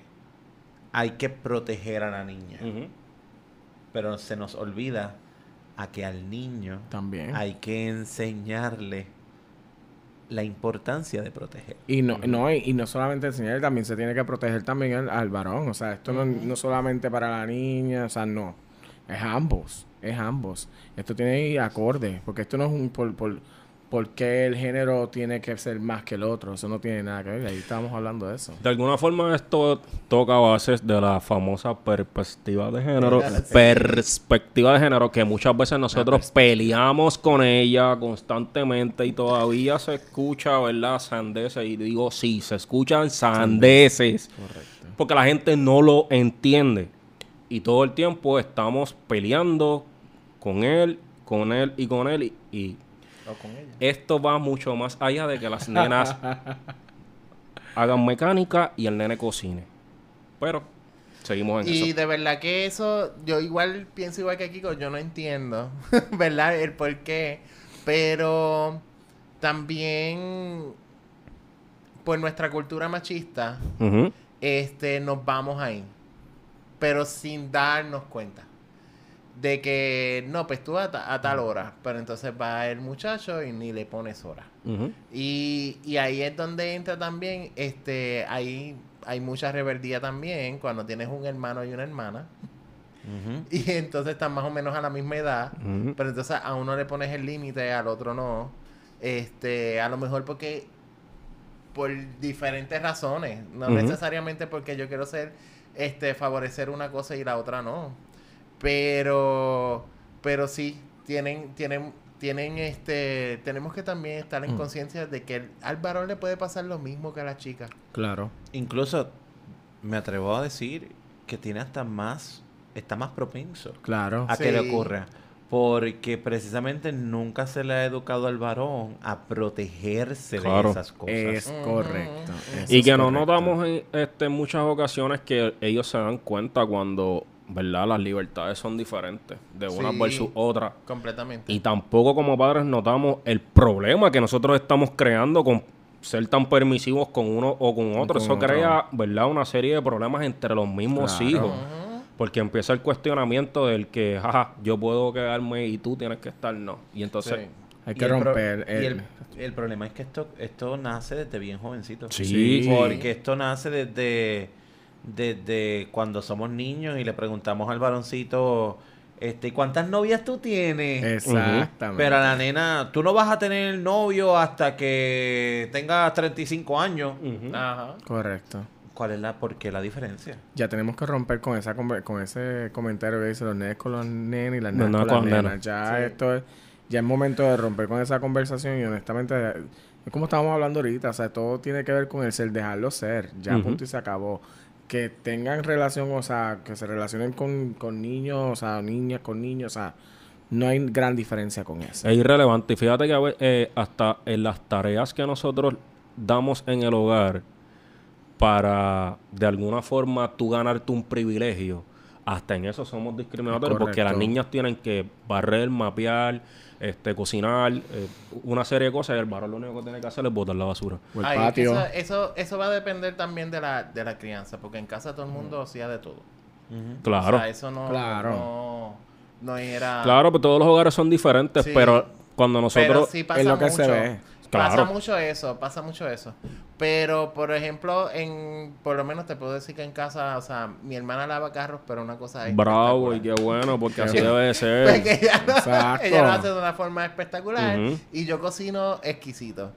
hay que proteger a la niña. Pero se nos olvida a que al niño También. hay que enseñarle la importancia de proteger. Y no, no, y, y no solamente enseñar, también se tiene que proteger también al, al varón. O sea, esto no, no solamente para la niña, o sea, no. Es ambos, es ambos. Esto tiene que ir acorde, porque esto no es un por, por, por qué el género tiene que ser más que el otro. Eso no tiene nada que ver. Ahí estábamos hablando de eso. De alguna forma esto toca bases de la famosa perspectiva de género, perspectiva de género que muchas veces nosotros peleamos con ella constantemente y todavía se escucha, ¿verdad? Sandeces y digo sí, se escuchan sandeces. Correcto. Porque la gente no lo entiende. Y todo el tiempo estamos peleando con él, con él y con él. Y, y O con ella. esto va mucho más allá de que las nenas hagan mecánica y el nene cocine. Pero seguimos en Y eso. de verdad que eso, yo igual pienso igual que Kiko, yo no entiendo, ¿verdad? El por qué. Pero también por nuestra cultura machista, este, nos vamos ahí. Pero sin darnos cuenta. De que, no, pues tú a, ta- a tal hora. Pero entonces va el muchacho y ni le pones hora. Y, y ahí es donde entra también, este, ahí hay mucha rebeldía también cuando tienes un hermano y una hermana. Y entonces están más o menos a la misma edad. Pero entonces a uno le pones el límite, al otro no. Este, a lo mejor porque por diferentes razones, no necesariamente porque yo quiero ser este favorecer una cosa y la otra no. Pero pero sí tienen tienen tienen este tenemos que también estar en Mm. conciencia de que el- al varón le puede pasar lo mismo que a la chica. Claro. Incluso me atrevo a decir que tiene hasta más, está más propenso Claro. a que le ocurra. Porque precisamente nunca se le ha educado al varón a protegerse Claro. de esas cosas. Es correcto. Y es que no correcto. notamos en, este, en muchas ocasiones que ellos se dan cuenta cuando, ¿verdad? Las libertades son diferentes de una Sí. versus otra. Completamente. Y tampoco como padres notamos el problema que nosotros estamos creando con ser tan permisivos con uno o con otro. con Eso otro. crea, ¿verdad? Una serie de problemas entre los mismos Claro. hijos. Porque empieza el cuestionamiento del que, jaja, yo puedo quedarme y tú tienes que estar, no. Y entonces, Sí. Hay Y que el pro- romper. y el, el- el problema es que esto, esto nace desde bien jovencito. Sí. Sí. Porque esto nace desde, desde cuando somos niños y le preguntamos al varoncito, este, ¿cuántas novias tú tienes? Exactamente. Pero a la nena, tú no vas a tener novio hasta que tengas 35 años. ujú. Ajá. Correcto. ¿Cuál es la, por qué la diferencia? Ya tenemos que romper con esa con ese comentario que dice los nenes con los nenes y las nenas con las con las nenas. Ya Sí. esto es, ya es momento de romper con esa conversación y honestamente es como estábamos hablando ahorita, o sea, todo tiene que ver con el ser, dejarlo ser, ya punto y se acabó. Que tengan relación, o sea, que se relacionen con, con niños, o sea, niñas con niños, o sea, No hay gran diferencia con eso. Es irrelevante. Y fíjate que eh, hasta en las tareas que nosotros damos en el hogar para de alguna forma tú ganarte un privilegio, hasta en eso somos discriminatorios porque las niñas tienen que barrer, mapear, este, cocinar, eh, una serie de cosas y el varón lo único que tiene que hacer es botar la basura. O el Ay, patio. Eso, eso, eso va a depender también de la, de la crianza, porque en casa todo el mundo hacía de todo. Claro. O sea, eso no, Claro. no, no era... Claro, pero todos los hogares son diferentes, Sí. pero cuando Pero nosotros... sí pasa es lo que mucho. se ve. Pasa mucho eso, pasa mucho eso. Pero, por ejemplo, en por lo menos te puedo decir que en casa, o sea, mi hermana lava carros, pero una cosa es Bravo y qué bueno, porque así debe de ser. Porque ella, lo- Exacto. ella lo hace de una forma espectacular y yo cocino exquisito.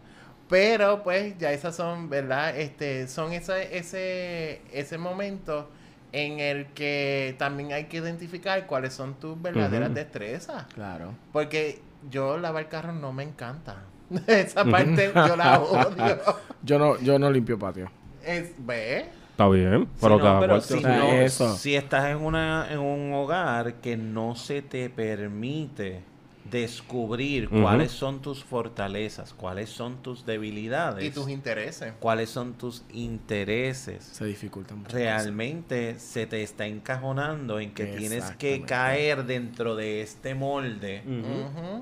Pero pues ya esas son, ¿verdad? Este, son ese, ese, ese momento en el que también hay que identificar cuáles son tus verdaderas destrezas. Claro. Porque yo lavar carros no me encanta. Esa parte yo la odio. Yo no, yo no limpio patio. Es, ¿Ve? Está bien, pero Sí, no, cada pero si, O sea, no- eso. si estás en una en un hogar que no se te permite descubrir cuáles son tus fortalezas, cuáles son tus debilidades, Y tus intereses. cuáles son tus intereses, Se dificulta mucho. realmente se te está encajonando en que tienes que caer dentro de este molde.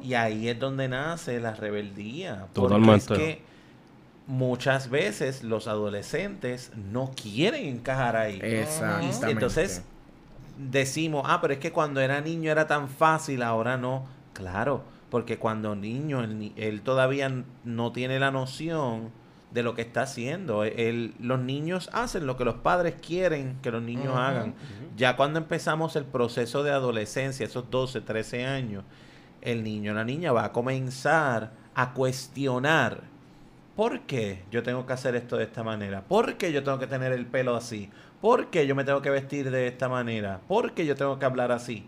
Y ahí es donde nace la rebeldía. Totalmente. Porque es que muchas veces los adolescentes no quieren encajar ahí. Exactamente. Y entonces decimos, ah, pero es que cuando era niño era tan fácil, ahora no. Claro, porque cuando niño, él, todavía no tiene la noción de lo que está haciendo. Él- los niños hacen lo que los padres quieren que los niños hagan. Ya cuando empezamos el proceso de adolescencia, esos 12, 13 años, el niño o la niña va a comenzar a cuestionar ¿Por qué yo tengo que hacer esto de esta manera? ¿Por qué yo tengo que tener el pelo así? ¿Por qué yo me tengo que vestir de esta manera? ¿Por qué yo tengo que hablar así?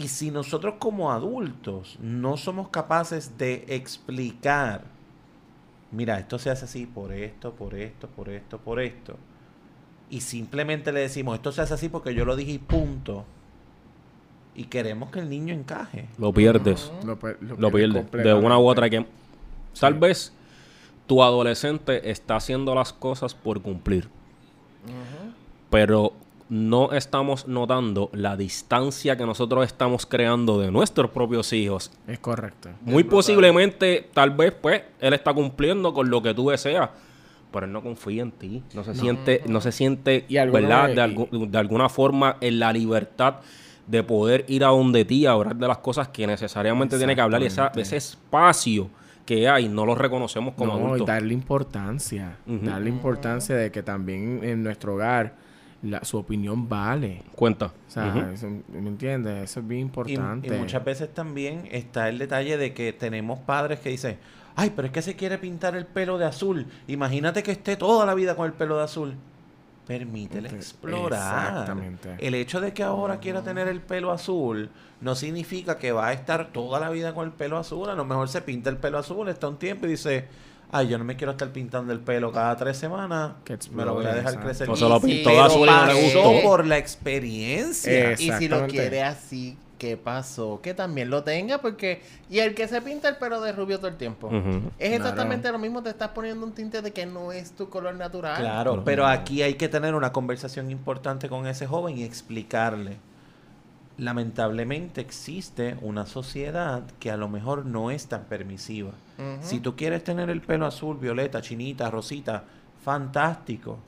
Y si nosotros como adultos no somos capaces de explicar, mira, esto se hace así por esto, por esto, por esto, por esto, y simplemente le decimos, esto se hace así porque yo lo dije y punto, y queremos que el niño encaje. Lo pierdes. Lo, per- Lo pierdes. De una u otra que... Tal vez tu adolescente está haciendo las cosas por cumplir. Pero no estamos notando la distancia que nosotros estamos creando de nuestros propios hijos. Es correcto. Muy posiblemente, tal vez, pues, él está cumpliendo con lo que tú deseas. Pero él no confía en ti. No se siente, no se siente, Y ¿verdad? De, algu- de alguna forma en la libertad de poder ir a donde ti a hablar de las cosas que necesariamente tiene que hablar. Y esa- ese espacio que hay, no lo reconocemos como no, y darle importancia. Darle importancia de que también en nuestro hogar la- su opinión vale. Cuenta. O sea, eso- ¿me entiendes? Eso es bien importante. y muchas veces también está el detalle de que tenemos padres que dicen, ay, pero es que se quiere pintar el pelo de azul. Imagínate que esté toda la vida con el pelo de azul. Permítele explorar. Exactamente. El hecho de que ahora quiera tener el pelo azul no significa que va a estar toda la vida con el pelo azul. A lo mejor se pinta el pelo azul, está un tiempo y dice, ay, yo no me quiero estar pintando el pelo cada tres semanas. Me lo voy a dejar crecer. O se lo pintó de azul y no le Pasó gustó. por la experiencia. Y si lo quiere así, ¿qué pasó? Que también lo tenga, porque. Y el que se pinta el pelo de rubio todo el tiempo. Es exactamente lo mismo, te estás poniendo un tinte de que no es tu color natural. Claro, pero aquí hay que tener una conversación importante con ese joven y explicarle. Lamentablemente existe una sociedad que a lo mejor no es tan permisiva. Si tú quieres tener el pelo azul, violeta, chinita, rosita, fantástico.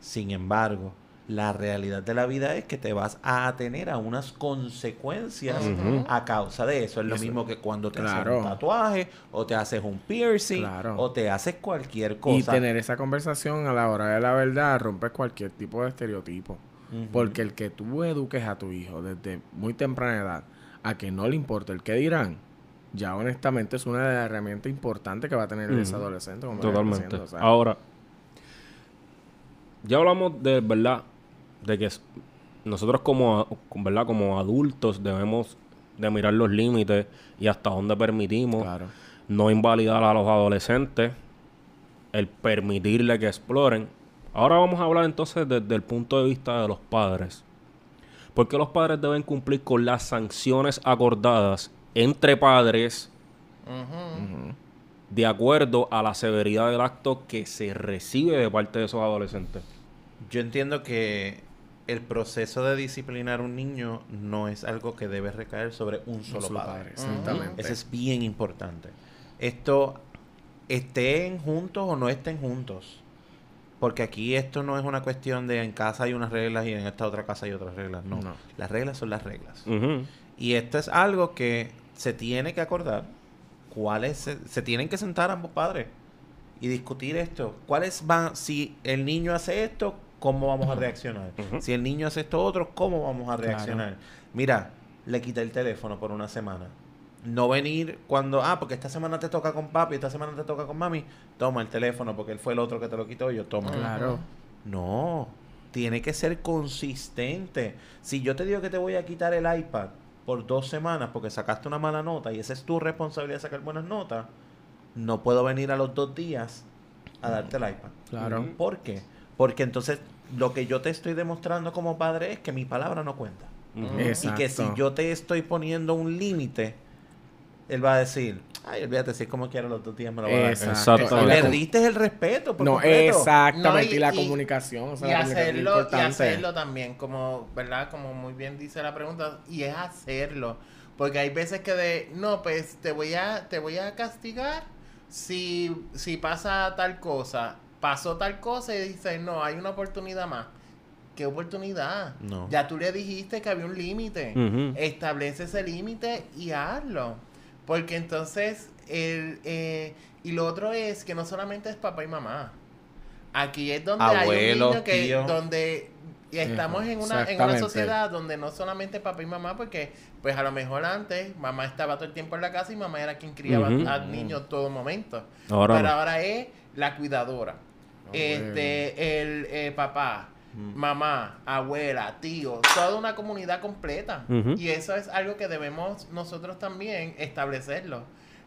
Sin embargo, la realidad de la vida es que te vas a tener a unas consecuencias a causa de eso. Es lo Eso- mismo que cuando te haces un tatuaje, o te haces un piercing, Claro. o te haces cualquier cosa. Y tener esa conversación a la hora de la verdad rompe cualquier tipo de estereotipo. Porque el que tú eduques a tu hijo desde muy temprana edad a que no le importe el que dirán, ya honestamente es una de las herramientas importantes que va a tener ese Ujú. adolescente. cuando vaya Totalmente. o sea. Ahora, ya hablamos de verdad, de que nosotros como, ¿verdad? como adultos debemos de mirar los límites y hasta dónde permitimos Claro. no invalidar a los adolescentes, el permitirle que exploren. Ahora vamos a hablar entonces desde el punto de vista de los padres. ¿Por qué los padres deben cumplir con las sanciones acordadas entre padres de acuerdo a la severidad del acto que se recibe de parte de esos adolescentes? Yo entiendo que el proceso de disciplinar a un niño no es algo que debe recaer sobre un solo, Solo padre. padre, exactamente. Eso es bien importante. Esto, estén juntos o no estén juntos. Porque aquí esto no es una cuestión de en casa hay unas reglas y en esta otra casa hay otras reglas. No. No. Las reglas son las reglas. Y esto es algo que se tiene que acordar. ¿Cuáles se, se tienen que sentar ambos padres y discutir esto? ¿Cuáles van? Si el niño hace esto, ¿cómo vamos a reaccionar? Si el niño hace esto otro, ¿cómo vamos a reaccionar? Mira, le quité el teléfono por una semana. No venir cuando, ah, porque esta semana te toca con papi, esta semana te toca con mami, toma el teléfono porque él fue el otro que te lo quitó y yo toma. Claro. No, tiene que ser consistente. Si yo te digo que te voy a quitar el iPad por dos semanas porque sacaste una mala nota y esa es tu responsabilidad sacar buenas notas, no puedo venir a los dos días a darte el iPad. Claro. ¿Por qué? Porque entonces lo que yo te estoy demostrando como padre es que mi palabra no cuenta. Y que si yo te estoy poniendo un límite, él va a decir, ay, olvídate, si es como quiero los dos días me lo va a dar. Exacto. Perdiste el respeto. Por No, completo. exactamente. No, y, y- la y- comunicación. o sea, y la comunicación es hacerlo, y hacerlo también, como, ¿verdad? Como muy bien dice la pregunta, y es hacerlo. Porque hay veces que de, no, pues te voy a, te voy a castigar si, si pasa tal cosa. Pasó tal cosa y dices, no, hay una oportunidad más. ¿Qué oportunidad? No. Ya tú le dijiste que había un límite. Establece ese límite y hazlo. Porque entonces, el, eh, y lo otro es que no solamente es papá y mamá. Aquí es donde hay un niño que donde estamos en una, en una sociedad donde no solamente papá y mamá, porque pues a lo mejor antes mamá estaba todo el tiempo en la casa y mamá era quien criaba Ujú. al niño todo momento. Ahora Pero ahora es la cuidadora. este, el eh, papá, mamá, abuela, tío, toda una comunidad completa. Y eso es algo que debemos nosotros también establecerlo.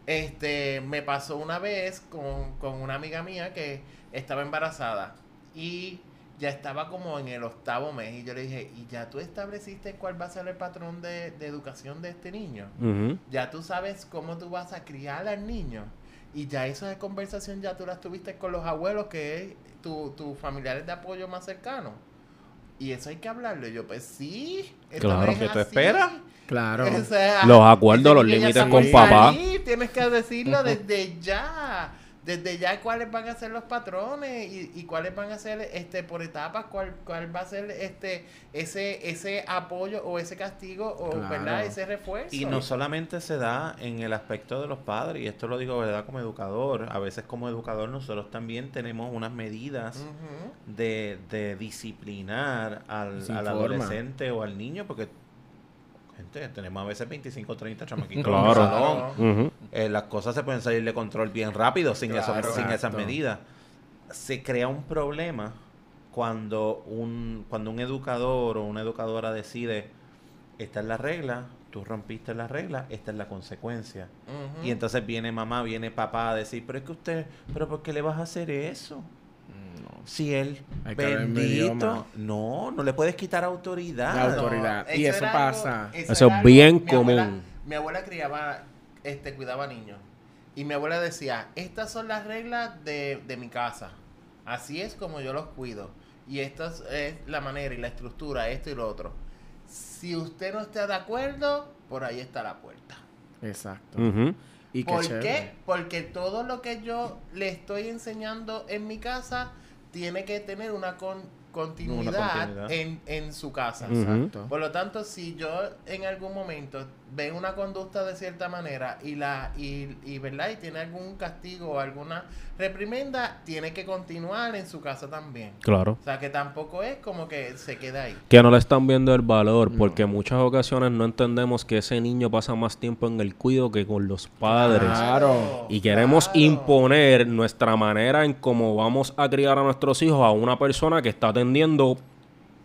Este, me pasó una vez con, con una amiga mía que estaba embarazada y ya estaba como en el octavo mes y yo le dije, ¿y ya tú estableciste cuál va a ser el patrón de, de educación de este niño? Ya tú sabes cómo tú vas a criar al niño. Y ya esa conversación ya tú las tuviste con los abuelos, que es tu- tus familiares de apoyo más cercanos. Y eso hay que hablarlo. Y yo, pues sí. esto Claro, ¿qué tú esperas? Claro. O sea, Los acuerdos, los límites con papá. salir, Tienes que decirlo desde ya. Desde ya cuáles van a ser los patrones y, y cuáles van a ser este por etapas, cuál, cuál va a ser este ese ese apoyo o ese castigo o Claro. verdad ese refuerzo. Y no solamente se da en el aspecto de los padres, y esto lo digo verdad como educador, a veces como educador nosotros también tenemos unas medidas de, de disciplinar al, al adolescente o al niño, porque gente, tenemos a veces 25 o 30 chamaquitos Claro. en el salón. Eh, las cosas se pueden salir de control bien rápido sin, eso- Claro. sin esas medidas. Se crea un problema cuando un, cuando un educador o una educadora decide, esta es la regla, tú rompiste la regla, esta es la consecuencia. Y entonces viene mamá, viene papá a decir, pero es que usted, pero ¿por qué le vas a hacer eso? Si él, Hay bendito, no, no le puedes quitar autoridad. La autoridad. Y eso pasa. Eso es bien mi abuela- común. mi abuela criaba, este, cuidaba niños. Y mi abuela decía, estas son las reglas de, de mi casa. Así es como yo los cuido. Y esta es- es la manera y la estructura, esto y lo otro. Si usted no está de acuerdo, por ahí está la puerta. Exacto. Y qué ¿Por chévere. qué? Porque todo lo que yo le estoy enseñando en mi casa tiene que tener una con- continuidad, continuidad. En, en su casa. Exacto. Por lo tanto, si yo en algún momento veo una conducta de cierta manera y la y, y verdad y tiene algún castigo o alguna reprimenda, tiene que continuar en su casa también. Claro. O sea, que tampoco es como que se queda ahí. Que no le están viendo el valor, porque en muchas ocasiones no entendemos que ese niño pasa más tiempo en el cuido que con los padres. Claro. Y queremos claro. imponer nuestra manera en cómo vamos a criar a nuestros hijos a una persona que está atendiendo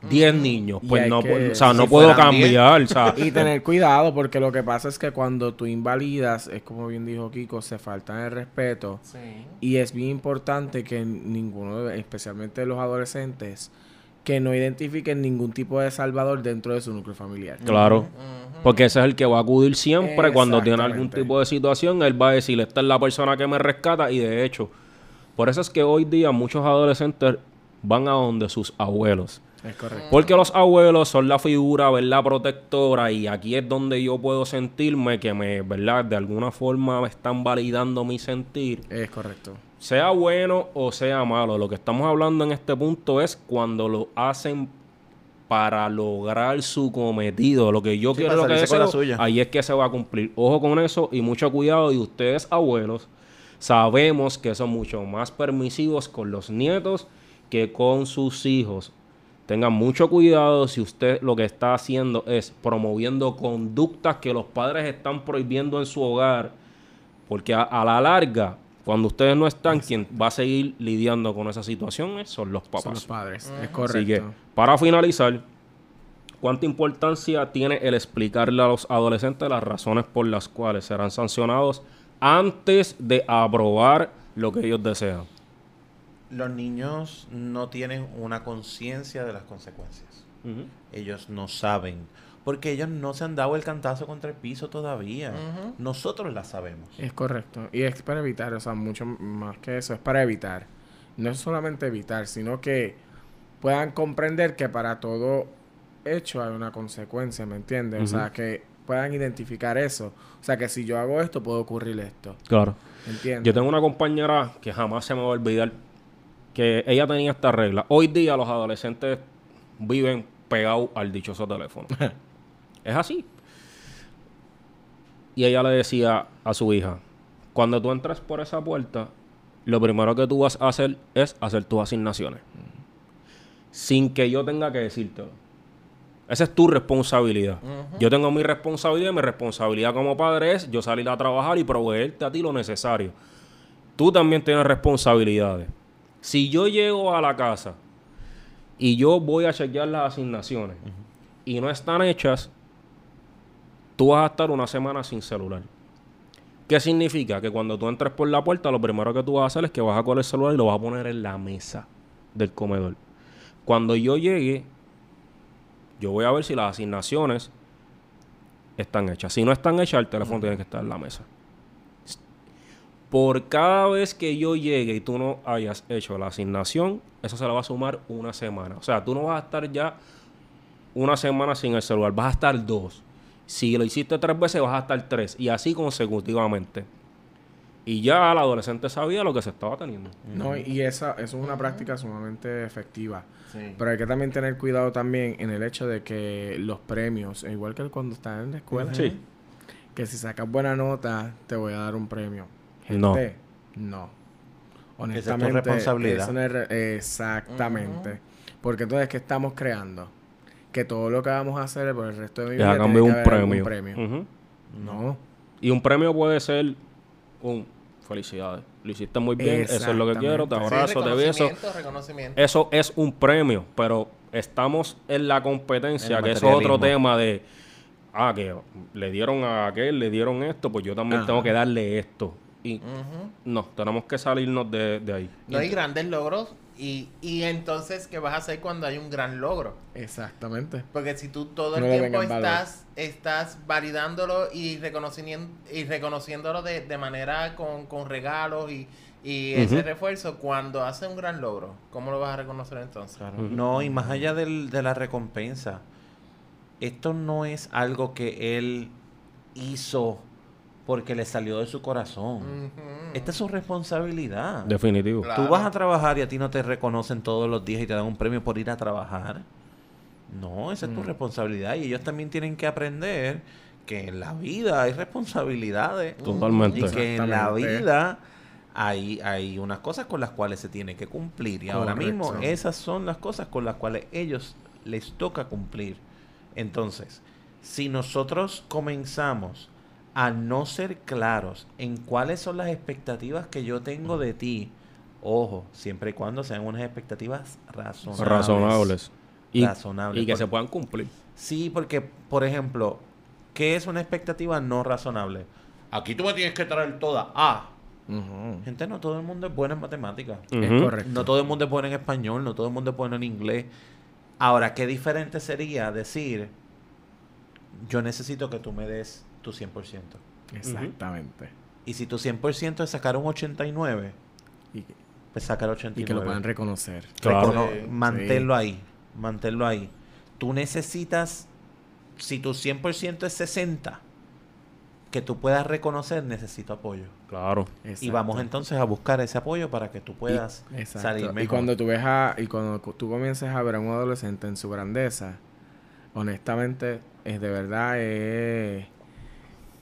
10 niños. Y Pues no, que- o sea, no puedo fueran 10. cambiar. o sea, Y tener cuidado, porque lo que pasa es que cuando tú invalidas, es como bien dijo Kiko, se falta el respeto. Sí. Y es bien importante que ninguno, especialmente los adolescentes, que no identifiquen ningún tipo de salvador dentro de su núcleo familiar. Claro. Porque ese es el que va a acudir siempre cuando tiene algún tipo de situación. Él va a decir, esta es la persona que me rescata. Y de hecho, por eso es que hoy día muchos adolescentes van a donde sus abuelos. Es correcto. Porque los abuelos son la figura, ¿verdad? Protectora. Y aquí es donde yo puedo sentirme que me, ¿verdad? De alguna forma me están validando mi sentir. Es correcto. Sea bueno o sea malo. Lo que estamos hablando en este punto es cuando lo hacen para lograr su cometido. Lo que yo Sí, quiero, lo que deseo, suya. ahí es que se va a cumplir. Ojo con eso y mucho cuidado. Y ustedes, abuelos, sabemos que son mucho más permisivos con los nietos que con sus hijos. Tengan mucho cuidado si usted lo que está haciendo es promoviendo conductas que los padres están prohibiendo en su hogar. Porque a, a la larga, cuando ustedes no están, quien va a seguir lidiando con esa situación son los papás. Son los padres. Es Así correcto. que, para finalizar, ¿cuánta importancia tiene el explicarle a los adolescentes las razones por las cuales serán sancionados antes de aprobar lo que ellos desean? Los niños no tienen una conciencia de las consecuencias. Ellos no saben. Porque ellos no se han dado el cantazo contra el piso todavía. Nosotros la sabemos. Es correcto. Y es para evitar, o sea, mucho más que eso, es para evitar. No es solamente evitar, sino que puedan comprender que para todo hecho hay una consecuencia, ¿me entiendes? O sea, que puedan identificar eso. O sea, que si yo hago esto, puede ocurrir esto. Claro. ¿Entiendes? Yo tengo una compañera que jamás se me va a olvidar que ella tenía esta regla. Hoy día los adolescentes viven pegados al dichoso teléfono. es así. Y ella le decía a su hija, cuando tú entras por esa puerta, lo primero que tú vas a hacer es hacer tus asignaciones. Sin que yo tenga que decírtelo. Esa es tu responsabilidad. Yo tengo mi responsabilidad y mi responsabilidad como padre es yo salir a trabajar y proveerte a ti lo necesario. Tú también tienes responsabilidades. Si yo llego a la casa y yo voy a chequear las asignaciones y no están hechas, tú vas a estar una semana sin celular. ¿Qué significa? Que cuando tú entres por la puerta, lo primero que tú vas a hacer es que vas a coger el celular y lo vas a poner en la mesa del comedor. Cuando yo llegue, yo voy a ver si las asignaciones están hechas. Si no están hechas, el teléfono tiene que estar en la mesa. Por cada vez que yo llegue y tú no hayas hecho la asignación, eso se le va a sumar una semana. O sea, tú no vas a estar ya una semana sin el celular, vas a estar dos. Si lo hiciste tres veces, vas a estar tres. Y así consecutivamente. Y ya el adolescente sabía lo que se estaba teniendo. No, y esa, eso es una práctica sumamente efectiva. Sí. Pero hay que también tener cuidado también en el hecho de que los premios, igual que cuando estás en la escuela, Sí. que si sacas buena nota, te voy a dar un premio. No. Gente, no. tu Honestamente, responsabilidad. eso no es re- exactamente. Porque entonces, ¿qué estamos creando? Que todo lo que vamos a hacer por el resto de mi vida cambio tiene un que haber algún premio. premio. Ujú. No. Y un premio puede ser un felicidades. Lo hiciste muy bien, eso es lo que quiero, te abrazo, te beso. reconocimiento, reconocimiento. Eso es un premio, pero estamos en la competencia, El que eso es otro tema de, ah, que le dieron a aquel, le dieron esto, pues yo también Ajá. tengo que darle esto. Y no, tenemos que salirnos de, de ahí. No hay grandes logros. Y, y entonces, ¿qué vas a hacer cuando hay un gran logro? Exactamente. Porque si tú todo el No tiempo estás, estás validándolo y reconociendo, y reconociéndolo de, de manera con, con regalos y, y ese refuerzo, cuando hace un gran logro, ¿cómo lo vas a reconocer entonces? Claro. No, y más allá del- de la recompensa, esto no es algo que él hizo porque le salió de su corazón. Esta es su responsabilidad. Definitivo. Claro. Tú vas a trabajar y a ti no te reconocen todos los días y te dan un premio por ir a trabajar. No, esa es tu responsabilidad. Y ellos también tienen que aprender que en la vida hay responsabilidades. Totalmente. Y que en la vida hay, hay unas cosas con las cuales se tiene que cumplir. Y ahora mismo esas son las cosas con las cuales ellos les toca cumplir. Entonces, si nosotros comenzamos a no ser claros en cuáles son las expectativas que yo tengo de ti, ojo, siempre y cuando sean unas expectativas razonables. Razonables. Y, Razonables, y que porque- se puedan cumplir. Sí, porque, por ejemplo, ¿qué es una expectativa no razonable? Aquí tú me tienes que traer toda A. Gente, no todo el mundo es bueno en matemáticas. Es correcto. No todo el mundo es bueno en español, no todo el mundo es bueno en inglés. Ahora, qué diferente sería decir, yo necesito que tú me des tu 100%. Exactamente. Y si tu 100% es sacar un 89, Y, que- pues saca el 89. y que lo puedan reconocer. Claro. Recono- Sí. manténlo ahí. Manténlo ahí. Tú necesitas, si tu 100% es 60, que tú puedas reconocer, necesito apoyo. Claro. Y vamos entonces a buscar ese apoyo para que tú puedas salir mejor. Y cuando tú ves a, y cuando cu- tú comiences a ver a un adolescente en su grandeza, honestamente, es de verdad es,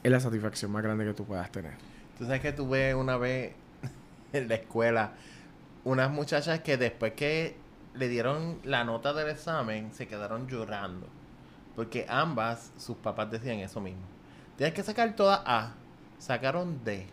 es la satisfacción más grande que tú puedas tener. Tú sabes que tuve una vez en la escuela unas muchachas que después que le dieron la nota del examen se quedaron llorando. Porque ambas, sus papás decían eso mismo. Tienes que sacar todas A. Sacaron D.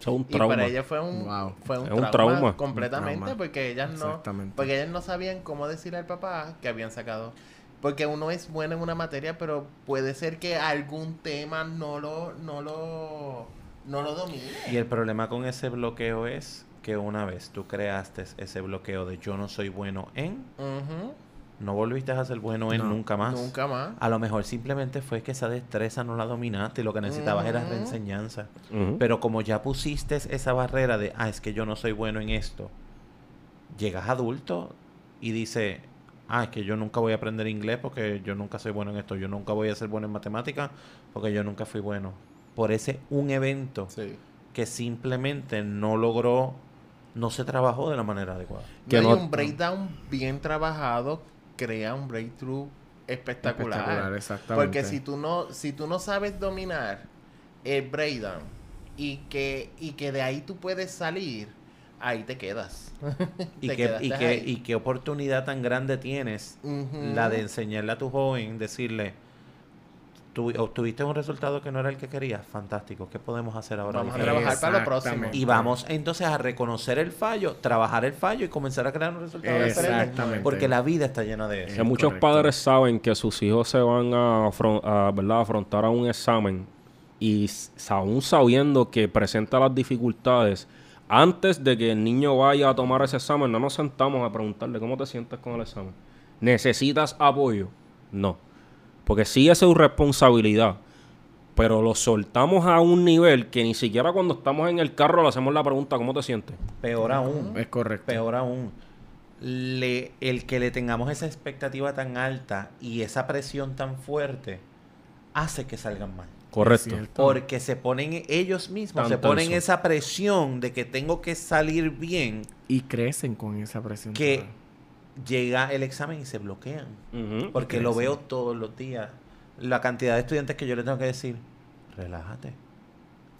Eso es un Y trauma. para ellas fue un, Wow. fue un, Es un trauma, trauma. completamente Un trauma. porque ellas no porque ellas no sabían cómo decirle al papá que habían sacado porque uno es bueno en una materia pero puede ser que algún tema no lo no lo no lo domine Y el problema con ese bloqueo es que una vez tú creaste ese bloqueo de yo no soy bueno en, no volviste a ser bueno en No, nunca más. nunca más A lo mejor simplemente fue que esa destreza no la dominaste y lo que necesitabas era reenseñanza. Ujú. Pero como ya pusiste esa barrera de, ah, es que yo no soy bueno en esto, llegas adulto y dice, ah, es que yo nunca voy a aprender inglés porque yo nunca soy bueno en esto, yo nunca voy a ser bueno en matemáticas porque yo nunca fui bueno. Por ese un evento sí que simplemente no logró, no se trabajó de la manera adecuada. Que No, no- un breakdown bien trabajado crea un breakthrough espectacular, Espectacular, exactamente. porque si tú no si tú no sabes dominar el breakdown y que y que de ahí tú puedes salir ahí te quedas Y Te qué, y, qué, ahí. y qué oportunidad tan grande tienes la de enseñarle a tu joven, decirle, "Tu- obtuviste un resultado que no era el que querías, fantástico, ¿qué podemos hacer ahora? Vamos a diferente?" trabajar para lo próximo. Y vamos entonces a reconocer el fallo, trabajar el fallo y comenzar a crear un resultado diferente. Exactamente. Porque la vida está llena de eso. Que muchos correcto. padres saben que sus hijos se van a, a, ¿verdad? afrontar a un examen y aún sabiendo que presenta las dificultades, antes de que el niño vaya a tomar ese examen, no nos sentamos a preguntarle cómo te sientes con el examen. ¿Necesitas apoyo? No. Porque sí es su responsabilidad. Pero lo soltamos a un nivel que ni siquiera cuando estamos en el carro le hacemos la pregunta ¿cómo te sientes? Peor aún, Es correcto. peor aún, le, el que le tengamos esa expectativa tan alta y esa presión tan fuerte hace que salgan mal. Correcto. Porque se ponen ellos mismos, se ponen esa presión de que tengo que salir bien, Y crecen con esa presión. que llega el examen y se bloquean. Porque lo veo todos los días. La cantidad de estudiantes que yo le tengo que decir, relájate.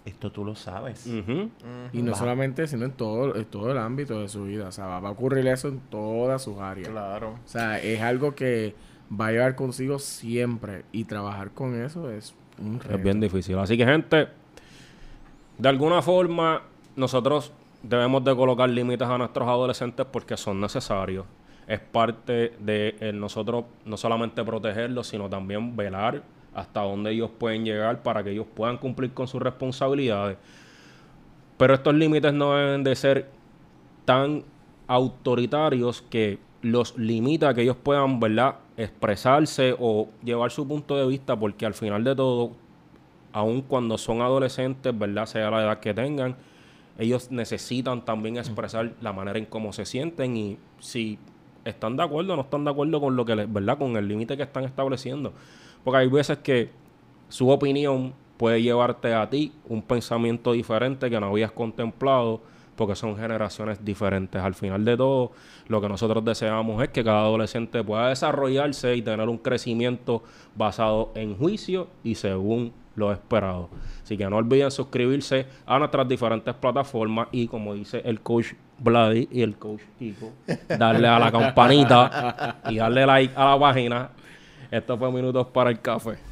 Esto tú lo sabes. Y no Va. solamente, sino en todo, en todo el ámbito de su vida. O sea, va, va a ocurrir eso en todas sus áreas. claro O sea, es algo que va a llevar consigo siempre. Y trabajar con eso es un reto. Es bien difícil. Así que, gente, de alguna forma, nosotros debemos de colocar límites a nuestros adolescentes porque son necesarios. Es parte de el nosotros no solamente protegerlos, sino también velar hasta dónde ellos pueden llegar para que ellos puedan cumplir con sus responsabilidades. Pero estos límites no deben de ser tan autoritarios que los limita a que ellos puedan, ¿verdad?, expresarse o llevar su punto de vista, porque al final de todo, aun cuando son adolescentes, ¿verdad?, sea la edad que tengan, ellos necesitan también expresar la manera en cómo se sienten y si están de acuerdo o no están de acuerdo con lo que les, ¿verdad?, con el límite que están estableciendo. Porque hay veces que su opinión puede llevarte a ti un pensamiento diferente que no habías contemplado porque son generaciones diferentes. Al final de todo, lo que nosotros deseamos es que cada adolescente pueda desarrollarse y tener un crecimiento basado en juicio y según lo esperado. Así que no olviden suscribirse a nuestras diferentes plataformas y como dice el coach Vladi y el coach Kiko, darle a la campanita y darle like a la página. Esto fue Minutos para el Café.